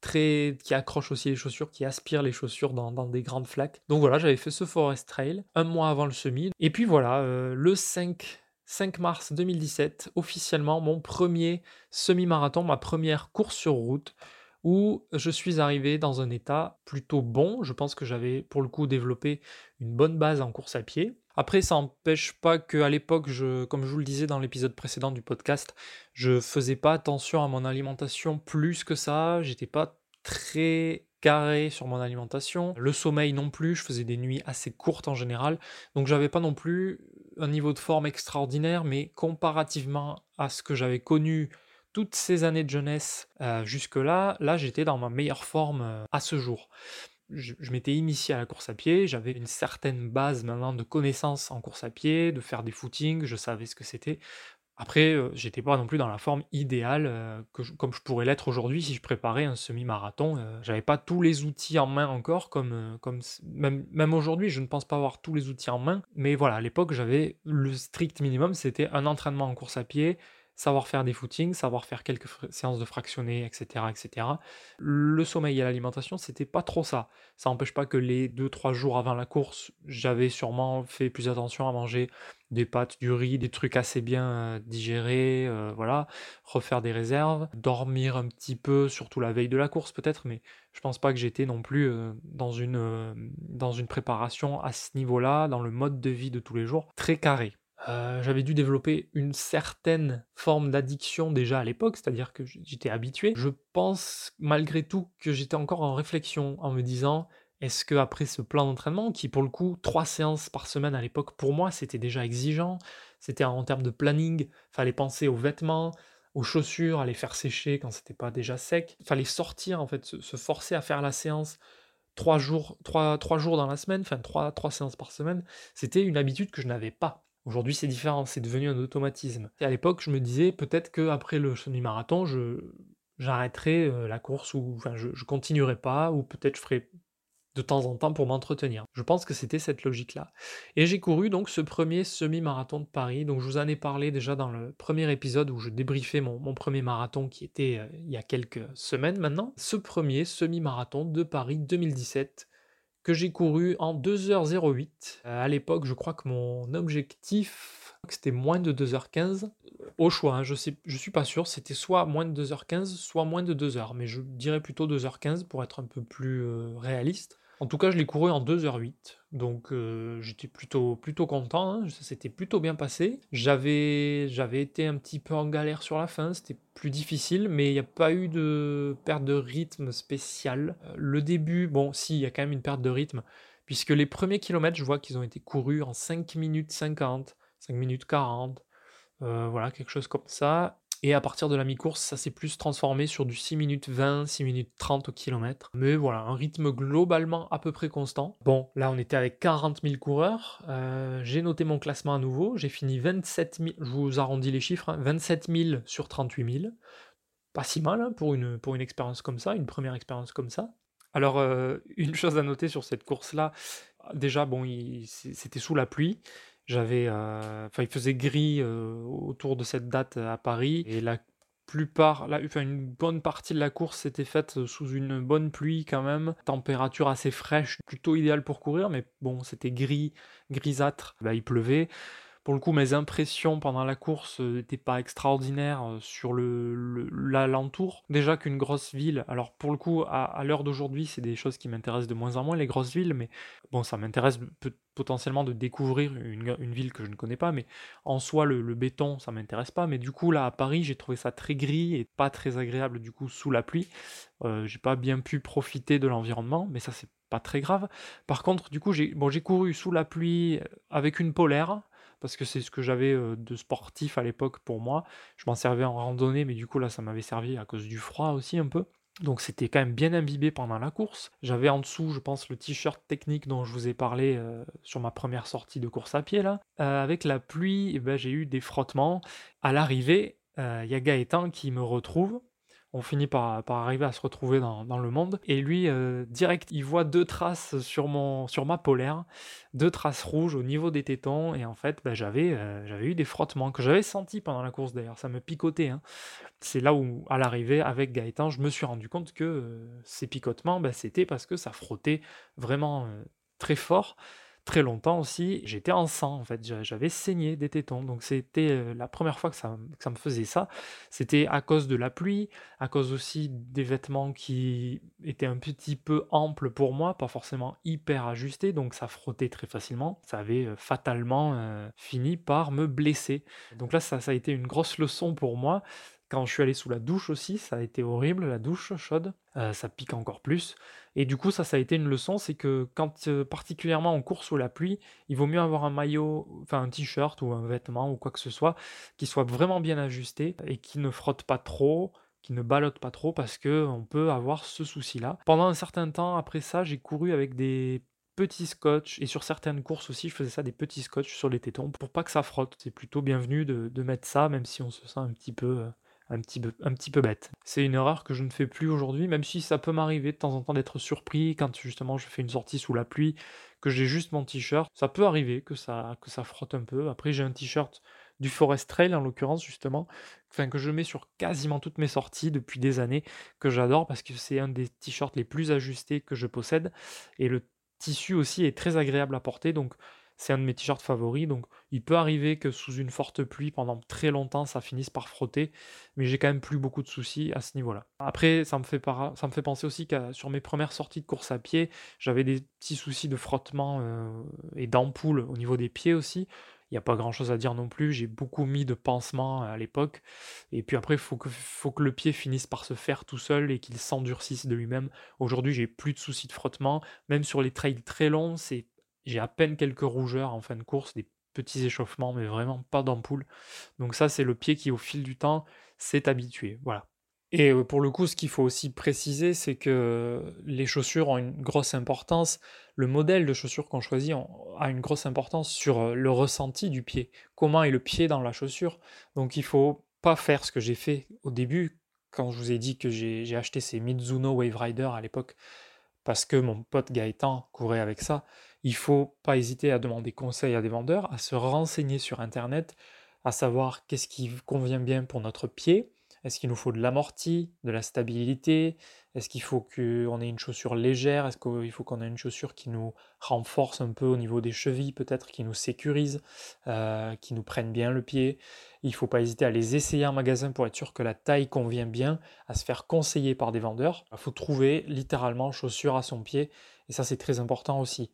très, qui accroche aussi les chaussures, qui aspire les chaussures dans, des grandes flaques. Donc voilà, j'avais fait ce Forest Trail un mois avant le semi. Et puis voilà, le 5 5 mars 2017, officiellement mon premier semi-marathon, ma première course sur route, où je suis arrivé dans un état plutôt bon. Je pense que j'avais pour le coup développé une bonne base en course à pied. Après, ça n'empêche pas qu'à l'époque, comme je vous le disais dans l'épisode précédent du podcast, je faisais pas attention à mon alimentation plus que ça. J'étais pas très carré sur mon alimentation. Le sommeil non plus, je faisais des nuits assez courtes en général. Donc j'avais pas non plus un niveau de forme extraordinaire, mais comparativement à ce que j'avais connu toutes ces années de jeunesse euh, jusque-là, là, j'étais dans ma meilleure forme euh, à ce jour. Je, m'étais initié à la course à pied, j'avais une certaine base maintenant de connaissances en course à pied, de faire des footings, je savais ce que c'était. Après, euh, j'étais pas non plus dans la forme idéale euh, que comme je pourrais l'être aujourd'hui si je préparais un semi-marathon. Euh, j'avais pas tous les outils en main encore, comme, comme même, même aujourd'hui, je ne pense pas avoir tous les outils en main. Mais voilà, à l'époque, j'avais le strict minimum, c'était un entraînement en course à pied, savoir faire des footings, savoir faire quelques séances de fractionnés, etc., etc. Le sommeil et l'alimentation, c'était pas trop ça. Ça n'empêche pas que les 2-3 jours avant la course, j'avais sûrement fait plus attention à manger des pâtes, du riz, des trucs assez bien euh, digérés, euh, voilà, refaire des réserves, dormir un petit peu, surtout la veille de la course peut-être, mais je pense pas que j'étais non plus euh, dans, une, dans une préparation à ce niveau-là, dans le mode de vie de tous les jours, très carré. Euh, j'avais dû développer une certaine forme d'addiction déjà à l'époque, c'est-à-dire que j'étais habitué. Je pense malgré tout que j'étais encore en réflexion en me disant est-ce que après ce plan d'entraînement, qui pour le coup, trois séances par semaine à l'époque, pour moi, c'était déjà exigeant, c'était en termes de planning, fallait penser aux vêtements, aux chaussures, à les faire sécher quand c'était pas déjà sec, fallait sortir en fait, se, forcer à faire la séance trois jours, trois, trois jours dans la semaine, enfin trois, trois séances par semaine, c'était une habitude que je n'avais pas. Aujourd'hui, c'est différent, c'est devenu un automatisme. Et à l'époque, je me disais peut-être qu'après le semi-marathon, je, j'arrêterai euh, la course ou enfin, je, continuerai pas, ou peut-être je ferai de temps en temps pour m'entretenir. Je pense que c'était cette logique-là. Et j'ai couru donc ce premier semi-marathon de Paris. Donc je vous en ai parlé déjà dans le premier épisode où je débriefais mon, mon premier marathon qui était euh, il y a quelques semaines maintenant. Ce premier semi-marathon de Paris 2017 que j'ai couru en 2h08. Euh, à l'époque, je crois que mon objectif, c'était moins de 2h15. Au choix, hein, je ne je suis pas sûr, c'était soit moins de 2h15, soit moins de 2h, mais je dirais plutôt 2h15 pour être un peu plus euh, réaliste. En tout cas, je l'ai couru en 2h08, donc euh, j'étais plutôt, plutôt content, hein. ça s'était plutôt bien passé. J'avais, été un petit peu en galère sur la fin, c'était plus difficile, mais il n'y a pas eu de perte de rythme spéciale. Euh, le début, bon, si, il y a quand même une perte de rythme, puisque les premiers kilomètres, je vois qu'ils ont été courus en 5 minutes 50, 5 minutes 40, euh, voilà, quelque chose comme ça. Et à partir de la mi-course, ça s'est plus transformé sur du 6 minutes 20, 6 minutes 30 au kilomètre. Mais voilà, un rythme globalement à peu près constant. Bon, là on était avec 40 000 coureurs. Euh, j'ai noté mon classement à nouveau. J'ai fini 27 000, je vous arrondis les chiffres, 27 hein, 000 sur 38 000. Pas si mal hein, pour, une, pour une expérience comme ça, une première expérience comme ça. Alors, euh, une chose à noter sur cette course-là, déjà, bon, c'était sous la pluie. J'avais, euh, enfin, il faisait gris euh, autour de cette date à Paris. Et la plupart, enfin, une bonne partie de la course s'était faite sous une bonne pluie quand même, température assez fraîche, plutôt idéale pour courir, mais bon, c'était gris, grisâtre, bah, il pleuvait. Pour le coup, mes impressions pendant la course n'étaient pas extraordinaires sur le, l'alentour. Déjà qu'une grosse ville, alors pour le coup, à, l'heure d'aujourd'hui, c'est des choses qui m'intéressent de moins en moins, les grosses villes, mais bon, ça m'intéresse potentiellement de découvrir une, ville que je ne connais pas, mais en soi, le, béton, ça m'intéresse pas. Mais du coup, là, à Paris, j'ai trouvé ça très gris et pas très agréable, du coup, sous la pluie. Euh, j'ai pas bien pu profiter de l'environnement, mais ça, c'est pas très grave. Par contre, du coup, j'ai couru sous la pluie avec une polaire, parce que c'est ce que j'avais de sportif à l'époque pour moi. Je m'en servais en randonnée, mais du coup, là, ça m'avait servi à cause du froid aussi un peu. Donc c'était quand même bien imbibé pendant la course. J'avais en dessous, je pense, le t-shirt technique dont je vous ai parlé sur ma première sortie de course à pied là. Avec la pluie, eh ben, j'ai eu des frottements. À l'arrivée, il y a Gaëtan qui me retrouve on finit par, arriver à se retrouver dans, le monde. Et lui, euh, direct, il voit deux traces sur, mon, sur ma polaire, deux traces rouges au niveau des tétons. Et en fait, bah, j'avais, euh, j'avais eu des frottements que j'avais sentis pendant la course d'ailleurs. Ça me picotait. Hein. C'est là où, à l'arrivée, avec Gaëtan, je me suis rendu compte que euh, ces picotements, bah, c'était parce que ça frottait vraiment très fort très longtemps aussi, j'étais en sang en fait, j'avais saigné des tétons. Donc c'était euh, la première fois que ça, me faisait ça. C'était à cause de la pluie, à cause aussi des vêtements qui étaient un petit peu amples pour moi, pas forcément hyper ajustés, donc ça frottait très facilement. Ça avait euh, fatalement euh, fini par me blesser. Donc là, ça, ça a été une grosse leçon pour moi. Quand je suis allé sous la douche aussi, ça a été horrible, la douche chaude, euh, ça pique encore plus. Et du coup, ça, ça a été une leçon, c'est que quand euh, particulièrement on court sous la pluie, il vaut mieux avoir un maillot, enfin un t-shirt ou un vêtement ou quoi que ce soit, qui soit vraiment bien ajusté et qui ne frotte pas trop, qui ne ballotte pas trop, parce que on peut avoir ce souci-là. Pendant un certain temps, après ça, j'ai couru avec des petits scotch et sur certaines courses aussi je faisais ça des petits scotch sur les tétons pour pas que ça frotte c'est plutôt bienvenu de, mettre ça même si on se sent un petit peu euh, un petit peu, un petit peu bête. C'est une erreur que je ne fais plus aujourd'hui, même si ça peut m'arriver de temps en temps d'être surpris quand justement je fais une sortie sous la pluie, que j'ai juste mon t-shirt. Ça peut arriver que ça, que ça frotte un peu. Après, j'ai un t-shirt du Forest Trail en l'occurrence justement, enfin que je mets sur quasiment toutes mes sorties depuis des années, que j'adore parce que c'est un des t-shirts les plus ajustés que je possède et le tissu aussi est très agréable à porter donc c'est un de mes t-shirts favoris, donc il peut arriver que sous une forte pluie pendant très longtemps ça finisse par frotter, mais j'ai quand même plus beaucoup de soucis à ce niveau-là. Après, ça me fait, penser aussi que sur mes premières sorties de course à pied, j'avais des petits soucis de frottement euh, et d'ampoule au niveau des pieds aussi. Il n'y a pas grand chose à dire non plus. J'ai beaucoup mis de pansements à l'époque. Et puis après, il faut que, faut que le pied finisse par se faire tout seul et qu'il s'endurcisse de lui-même. Aujourd'hui, j'ai plus de soucis de frottement. Même sur les trails très longs, c'est j'ai à peine quelques rougeurs en fin de course, des petits échauffements, mais vraiment pas d'ampoule. Donc ça, c'est le pied qui, au fil du temps, s'est habitué. Voilà. Et euh, pour le coup, ce qu'il faut aussi préciser, c'est que les chaussures ont une grosse importance. Le modèle de chaussure qu'on choisit a une grosse importance sur euh, le ressenti du pied. Comment est le pied dans la chaussure Donc il faut pas faire ce que j'ai fait au début, quand je vous ai dit que j'ai acheté ces Mizuno Wave Rider à l'époque, parce que mon pote Gaëtan courait avec ça il faut pas hésiter à demander conseil à des vendeurs, à se renseigner sur Internet, à savoir qu'est-ce qui convient bien pour notre pied. Est-ce qu'il nous faut de l'amorti, de la stabilité? Est-ce qu'il faut qu'on ait une chaussure légère? Est-ce qu'il faut qu'on ait une chaussure qui nous renforce un peu au niveau des chevilles, peut-être, qui nous sécurise, euh, qui nous prenne bien le pied? Il ne faut pas hésiter à les essayer en magasin pour être sûr que la taille convient bien, à se faire conseiller par des vendeurs. Il faut trouver littéralement chaussure à son pied, et ça c'est très important aussi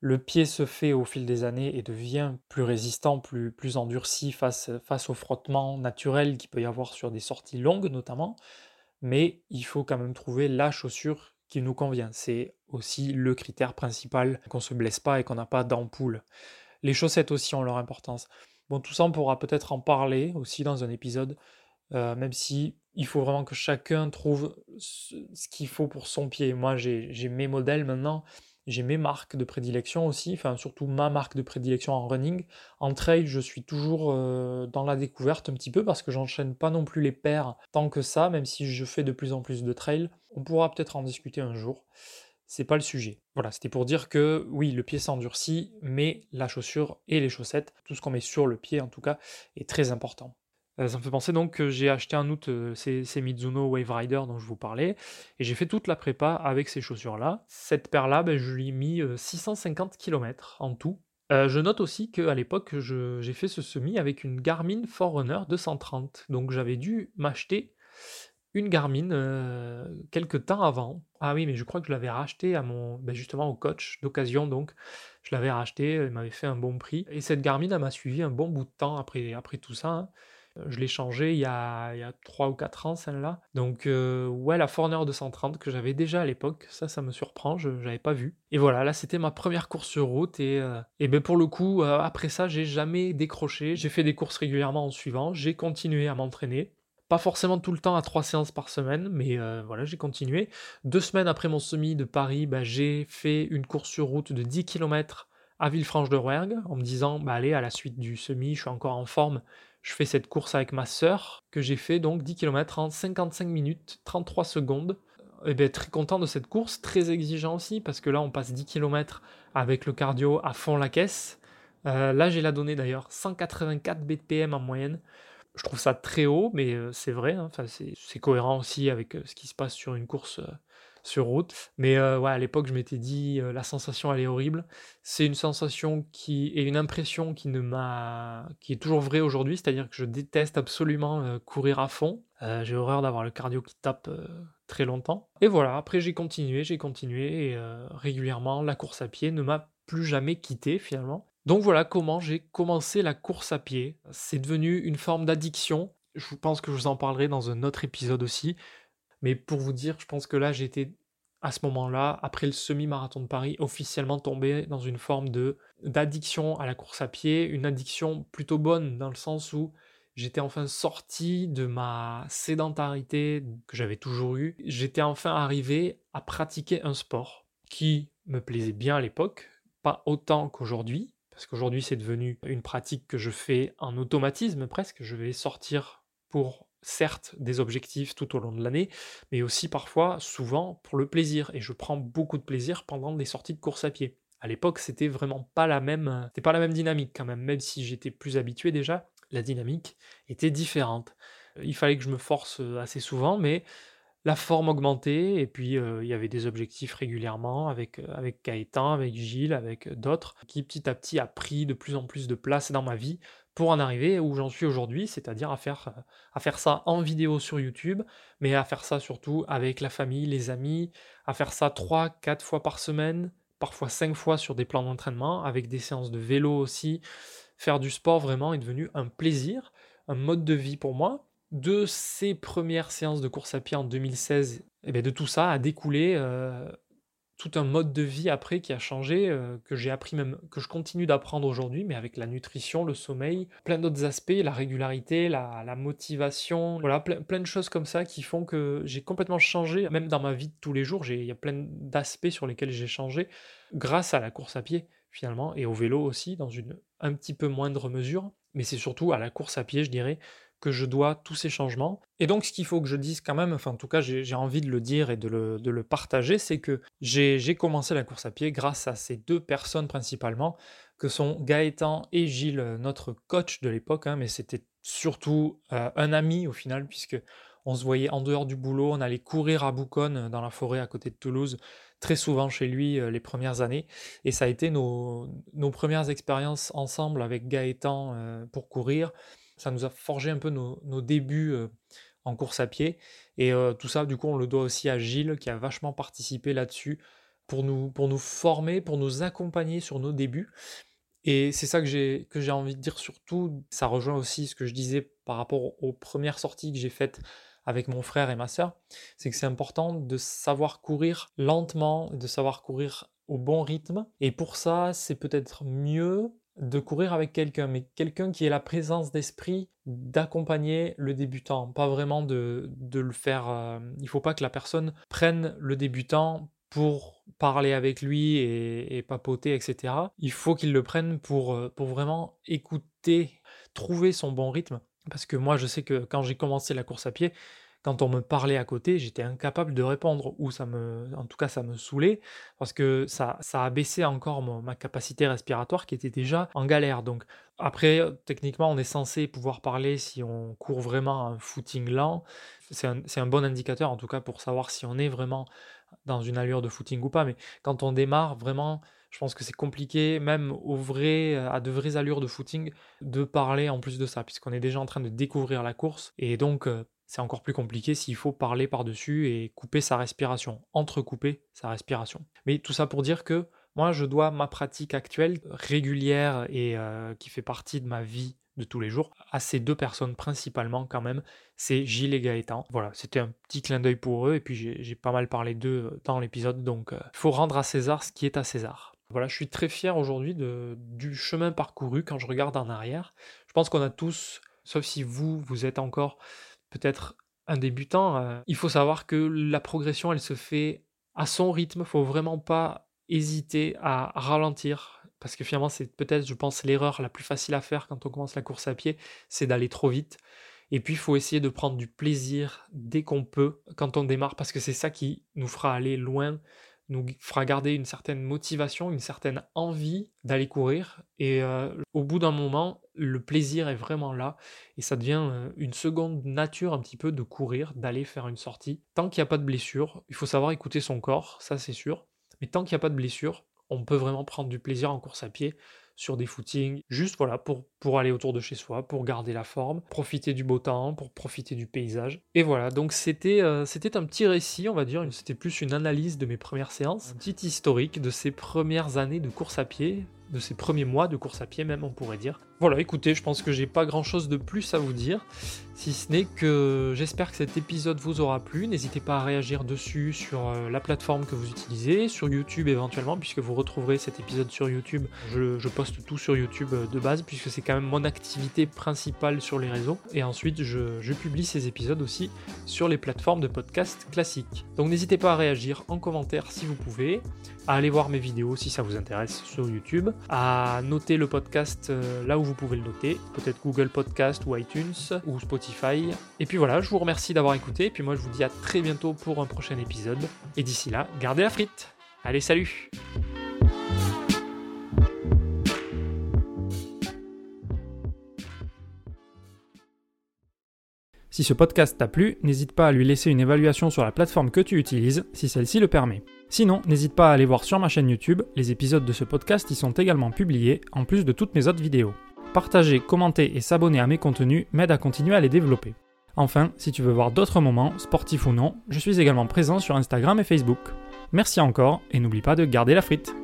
le pied se fait au fil des années et devient plus résistant, plus, plus endurci face, face au frottement naturel qu'il peut y avoir sur des sorties longues notamment, mais il faut quand même trouver la chaussure qui nous convient. C'est aussi le critère principal, qu'on ne se blesse pas et qu'on n'a pas d'ampoule. Les chaussettes aussi ont leur importance. Bon, tout ça, on pourra peut-être en parler aussi dans un épisode, euh, même si il faut vraiment que chacun trouve ce, qu'il faut pour son pied. Moi, j'ai mes modèles maintenant, j'ai mes marques de prédilection aussi, enfin surtout ma marque de prédilection en running. En trail, je suis toujours euh, dans la découverte un petit peu parce que j'enchaîne pas non plus les paires tant que ça, même si je fais de plus en plus de trail. On pourra peut-être en discuter un jour. C'est pas le sujet. Voilà, c'était pour dire que oui, le pied s'endurcit, mais la chaussure et les chaussettes, tout ce qu'on met sur le pied en tout cas, est très important. Euh, ça me fait penser donc que j'ai acheté un août euh, ces, Mizuno Wave Rider dont je vous parlais, et j'ai fait toute la prépa avec ces chaussures-là. Cette paire-là, ben, je lui ai mis 650 euh, km en tout, Euh, je note aussi qu'à l'époque, j'ai fait ce semi avec une Garmin Forerunner 230. Donc j'avais dû m'acheter une Garmin euh, quelques temps avant. Ah oui, mais je crois que je l'avais racheté à mon, ben justement au coach d'occasion, donc je l'avais racheté, il m'avait fait un bon prix. Et cette Garmin, elle m'a suivi un bon bout de temps après, après tout ça. Hein. Je l'ai changé il y a, il y a 3 ou 4 ans, celle-là. Donc, euh, ouais, la Forner 230 que j'avais déjà à l'époque, ça, ça me surprend, je n'avais pas vu. Et voilà, là, c'était ma première course sur route. Et, euh, et ben pour le coup, euh, après ça, j'ai jamais décroché. J'ai fait des courses régulièrement en suivant. J'ai continué à m'entraîner. Pas forcément tout le temps à 3 séances par semaine, mais voilà, j'ai continué. Deux semaines après mon semi de Paris, bah, j'ai fait une course sur route de 10 km à Villefranche-de-Rouergue en me disant bah allez à la suite du semi je suis encore en forme je fais cette course avec ma sœur que j'ai fait donc 10 km en 55 minutes 33 secondes. Et bien très content de cette course, très exigeant aussi parce que là on passe 10 km avec le cardio à fond la caisse. Euh, là j'ai la donnée d'ailleurs 184 BPM en moyenne. Je trouve ça très haut, mais euh, c'est vrai, hein. enfin, c'est cohérent aussi avec euh, ce qui se passe sur une course sur route. Mais euh, ouais, à l'époque, je m'étais dit, euh, la sensation, elle est horrible. C'est une sensation qui est une impression qui ne m'a, qui est toujours vraie aujourd'hui, c'est-à-dire que je déteste absolument euh, courir à fond. j'ai horreur d'avoir le cardio qui tape très longtemps. Et voilà, après j'ai continué, j'ai continué et régulièrement la course à pied ne m'a plus jamais quitté finalement. Donc voilà comment j'ai commencé la course à pied. C'est devenu une forme d'addiction. Je pense que je vous en parlerai dans un autre épisode aussi. Mais pour vous dire, je pense que là, j'étais à ce moment-là, après le semi-marathon de Paris, officiellement tombé dans une forme de d'addiction à la course à pied, une addiction plutôt bonne dans le sens où j'étais enfin sorti de ma sédentarité que j'avais toujours eue. J'étais enfin arrivé à pratiquer un sport qui me plaisait bien à l'époque, pas autant qu'aujourd'hui, parce qu'aujourd'hui c'est devenu une pratique que je fais en automatisme presque. Je vais sortir pour certes des objectifs tout au long de l'année, mais aussi parfois, souvent, pour le plaisir. Et je prends beaucoup de plaisir pendant des sorties de course à pied. À l'époque, c'était vraiment pas la même, c'était pas la même dynamique quand même, même si j'étais plus habitué déjà, la dynamique était différente. Il fallait que je me force euh, assez souvent, mais la forme augmentait, et puis euh, il y avait des objectifs régulièrement avec, euh, avec Gaëtan, avec Gilles, avec d'autres, qui petit à petit a pris de plus en plus de place dans ma vie pour en arriver où j'en suis aujourd'hui, c'est-à-dire à faire, à faire ça en vidéo sur YouTube, mais à faire ça surtout avec la famille, les amis, à faire ça 3-4 fois par semaine, parfois 5 fois sur des plans d'entraînement, avec des séances de vélo aussi. Faire du sport vraiment est devenu un plaisir, un mode de vie pour moi. De ces premières séances de course à pied en 2016, et bien de tout ça a découlé euh, tout un mode de vie après qui a changé, euh, que j'ai appris même, que je continue d'apprendre aujourd'hui, mais avec la nutrition, le sommeil, plein d'autres aspects, la régularité, la, motivation, voilà, plein, plein, de choses comme ça qui font que j'ai complètement changé, même dans ma vie de tous les jours, il y a plein d'aspects sur lesquels j'ai changé grâce à la course à pied finalement, et au vélo aussi, dans une un petit peu moindre mesure, mais c'est surtout à la course à pied, je dirais, que je dois tous ces changements. Et donc ce qu'il faut que je dise quand même, enfin en tout cas j'ai envie de le dire et de le, partager, c'est que j'ai commencé la course à pied grâce à ces deux personnes principalement, que sont Gaëtan et Gilles, notre coach de l'époque, hein, mais c'était surtout euh, un ami au final, puisque on se voyait en dehors du boulot, on allait courir à Bouconne dans la forêt à côté de Toulouse, très souvent chez lui euh, les premières années. Et ça a été nos, premières expériences ensemble avec Gaëtan euh, pour courir ça nous a forgé un peu nos, débuts euh, en course à pied. Et euh, tout ça, du coup, on le doit aussi à Gilles qui a vachement participé là-dessus pour nous, pour nous former, pour nous accompagner sur nos débuts. Et c'est ça que j'ai, que j'ai envie de dire surtout. Ça rejoint aussi ce que je disais par rapport aux premières sorties que j'ai faites avec mon frère et ma soeur. C'est que c'est important de savoir courir lentement, de savoir courir au bon rythme. Et pour ça, c'est peut-être mieux de courir avec quelqu'un, mais quelqu'un qui ait la présence d'esprit d'accompagner le débutant, pas vraiment de, le faire. Euh, il ne faut pas que la personne prenne le débutant pour parler avec lui et, papoter, etc. Il faut qu'il le prenne pour, euh, pour vraiment écouter, trouver son bon rythme. Parce que moi, je sais que quand j'ai commencé la course à pied, quand on me parlait à côté, j'étais incapable de répondre, ou ça me, en tout cas, ça me saoulait, parce que ça, ça a baissé encore ma capacité respiratoire qui était déjà en galère. Donc, après, techniquement, on est censé pouvoir parler si on court vraiment un footing lent. C'est un, un, bon indicateur, en tout cas, pour savoir si on est vraiment dans une allure de footing ou pas. Mais quand on démarre, vraiment, Je pense que c'est compliqué, même au vrai, à de vraies allures de footing, de parler en plus de ça, puisqu'on est déjà en train de découvrir la course. Et donc, euh, c'est encore plus compliqué s'il faut parler par-dessus et couper sa respiration, entrecouper sa respiration. Mais tout ça pour dire que moi, je dois ma pratique actuelle, régulière et euh, qui fait partie de ma vie de tous les jours, à ces deux personnes principalement quand même, c'est Gilles et Gaëtan. Voilà, c'était un petit clin d'œil pour eux, et puis j'ai pas mal parlé d'eux dans l'épisode, donc il euh, faut rendre à César ce qui est à César. Voilà, je suis très fier aujourd'hui du chemin parcouru quand je regarde en arrière. Je pense qu'on a tous, sauf si vous, vous êtes encore peut-être un débutant, euh, il faut savoir que la progression, elle se fait à son rythme. Il faut vraiment pas hésiter à ralentir, parce que finalement, c'est peut-être, je pense, l'erreur la plus facile à faire quand on commence la course à pied, c'est d'aller trop vite. Et puis, il faut essayer de prendre du plaisir dès qu'on peut quand on démarre, parce que c'est ça qui nous fera aller loin, nous fera garder une certaine motivation, une certaine envie d'aller courir. Et euh, au bout d'un moment, le plaisir est vraiment là. Et ça devient une seconde nature un petit peu de courir, d'aller faire une sortie. Tant qu'il n'y a pas de blessure, il faut savoir écouter son corps, ça c'est sûr. Mais tant qu'il n'y a pas de blessure, on peut vraiment prendre du plaisir en course à pied sur des footings, juste voilà, pour, pour aller autour de chez soi, pour garder la forme, profiter du beau temps, pour profiter du paysage. Et voilà, donc c'était c'était un petit récit, on va dire, c'était plus une analyse de mes premières séances, un petit historique de ces premières années de course à pied, de ces premiers mois de course à pied même on pourrait dire. Voilà, écoutez, je pense que j'ai pas grand chose de plus à vous dire, si ce n'est que j'espère que cet épisode vous aura plu. N'hésitez pas à réagir dessus sur euh, la plateforme que vous utilisez, sur YouTube éventuellement, puisque vous retrouverez cet épisode sur YouTube. Je, poste tout sur YouTube euh, de base, puisque c'est quand même mon activité principale sur les réseaux. Et ensuite, je, je publie ces épisodes aussi sur les plateformes de podcast classiques. Donc n'hésitez pas à réagir en commentaire si vous pouvez, à aller voir mes vidéos si ça vous intéresse sur YouTube, à noter le podcast euh, là où vous pouvez le noter, peut-être Google Podcast ou iTunes ou Spotify. Et puis voilà, je vous remercie d'avoir écouté, et puis moi je vous dis à très bientôt pour un prochain épisode. Et d'ici là, gardez la frite. Allez, salut Si ce podcast t'a plu, n'hésite pas à lui laisser une évaluation sur la plateforme que tu utilises, si celle-ci le permet. Sinon, n'hésite pas à aller voir sur ma chaîne YouTube, les épisodes de ce podcast y sont également publiés, en plus de toutes mes autres vidéos. Partager, commenter et s'abonner à mes contenus m'aide à continuer à les développer. Enfin, si tu veux voir d'autres moments, sportifs ou non, je suis également présent sur Instagram et Facebook. Merci encore et n'oublie pas de garder la frite.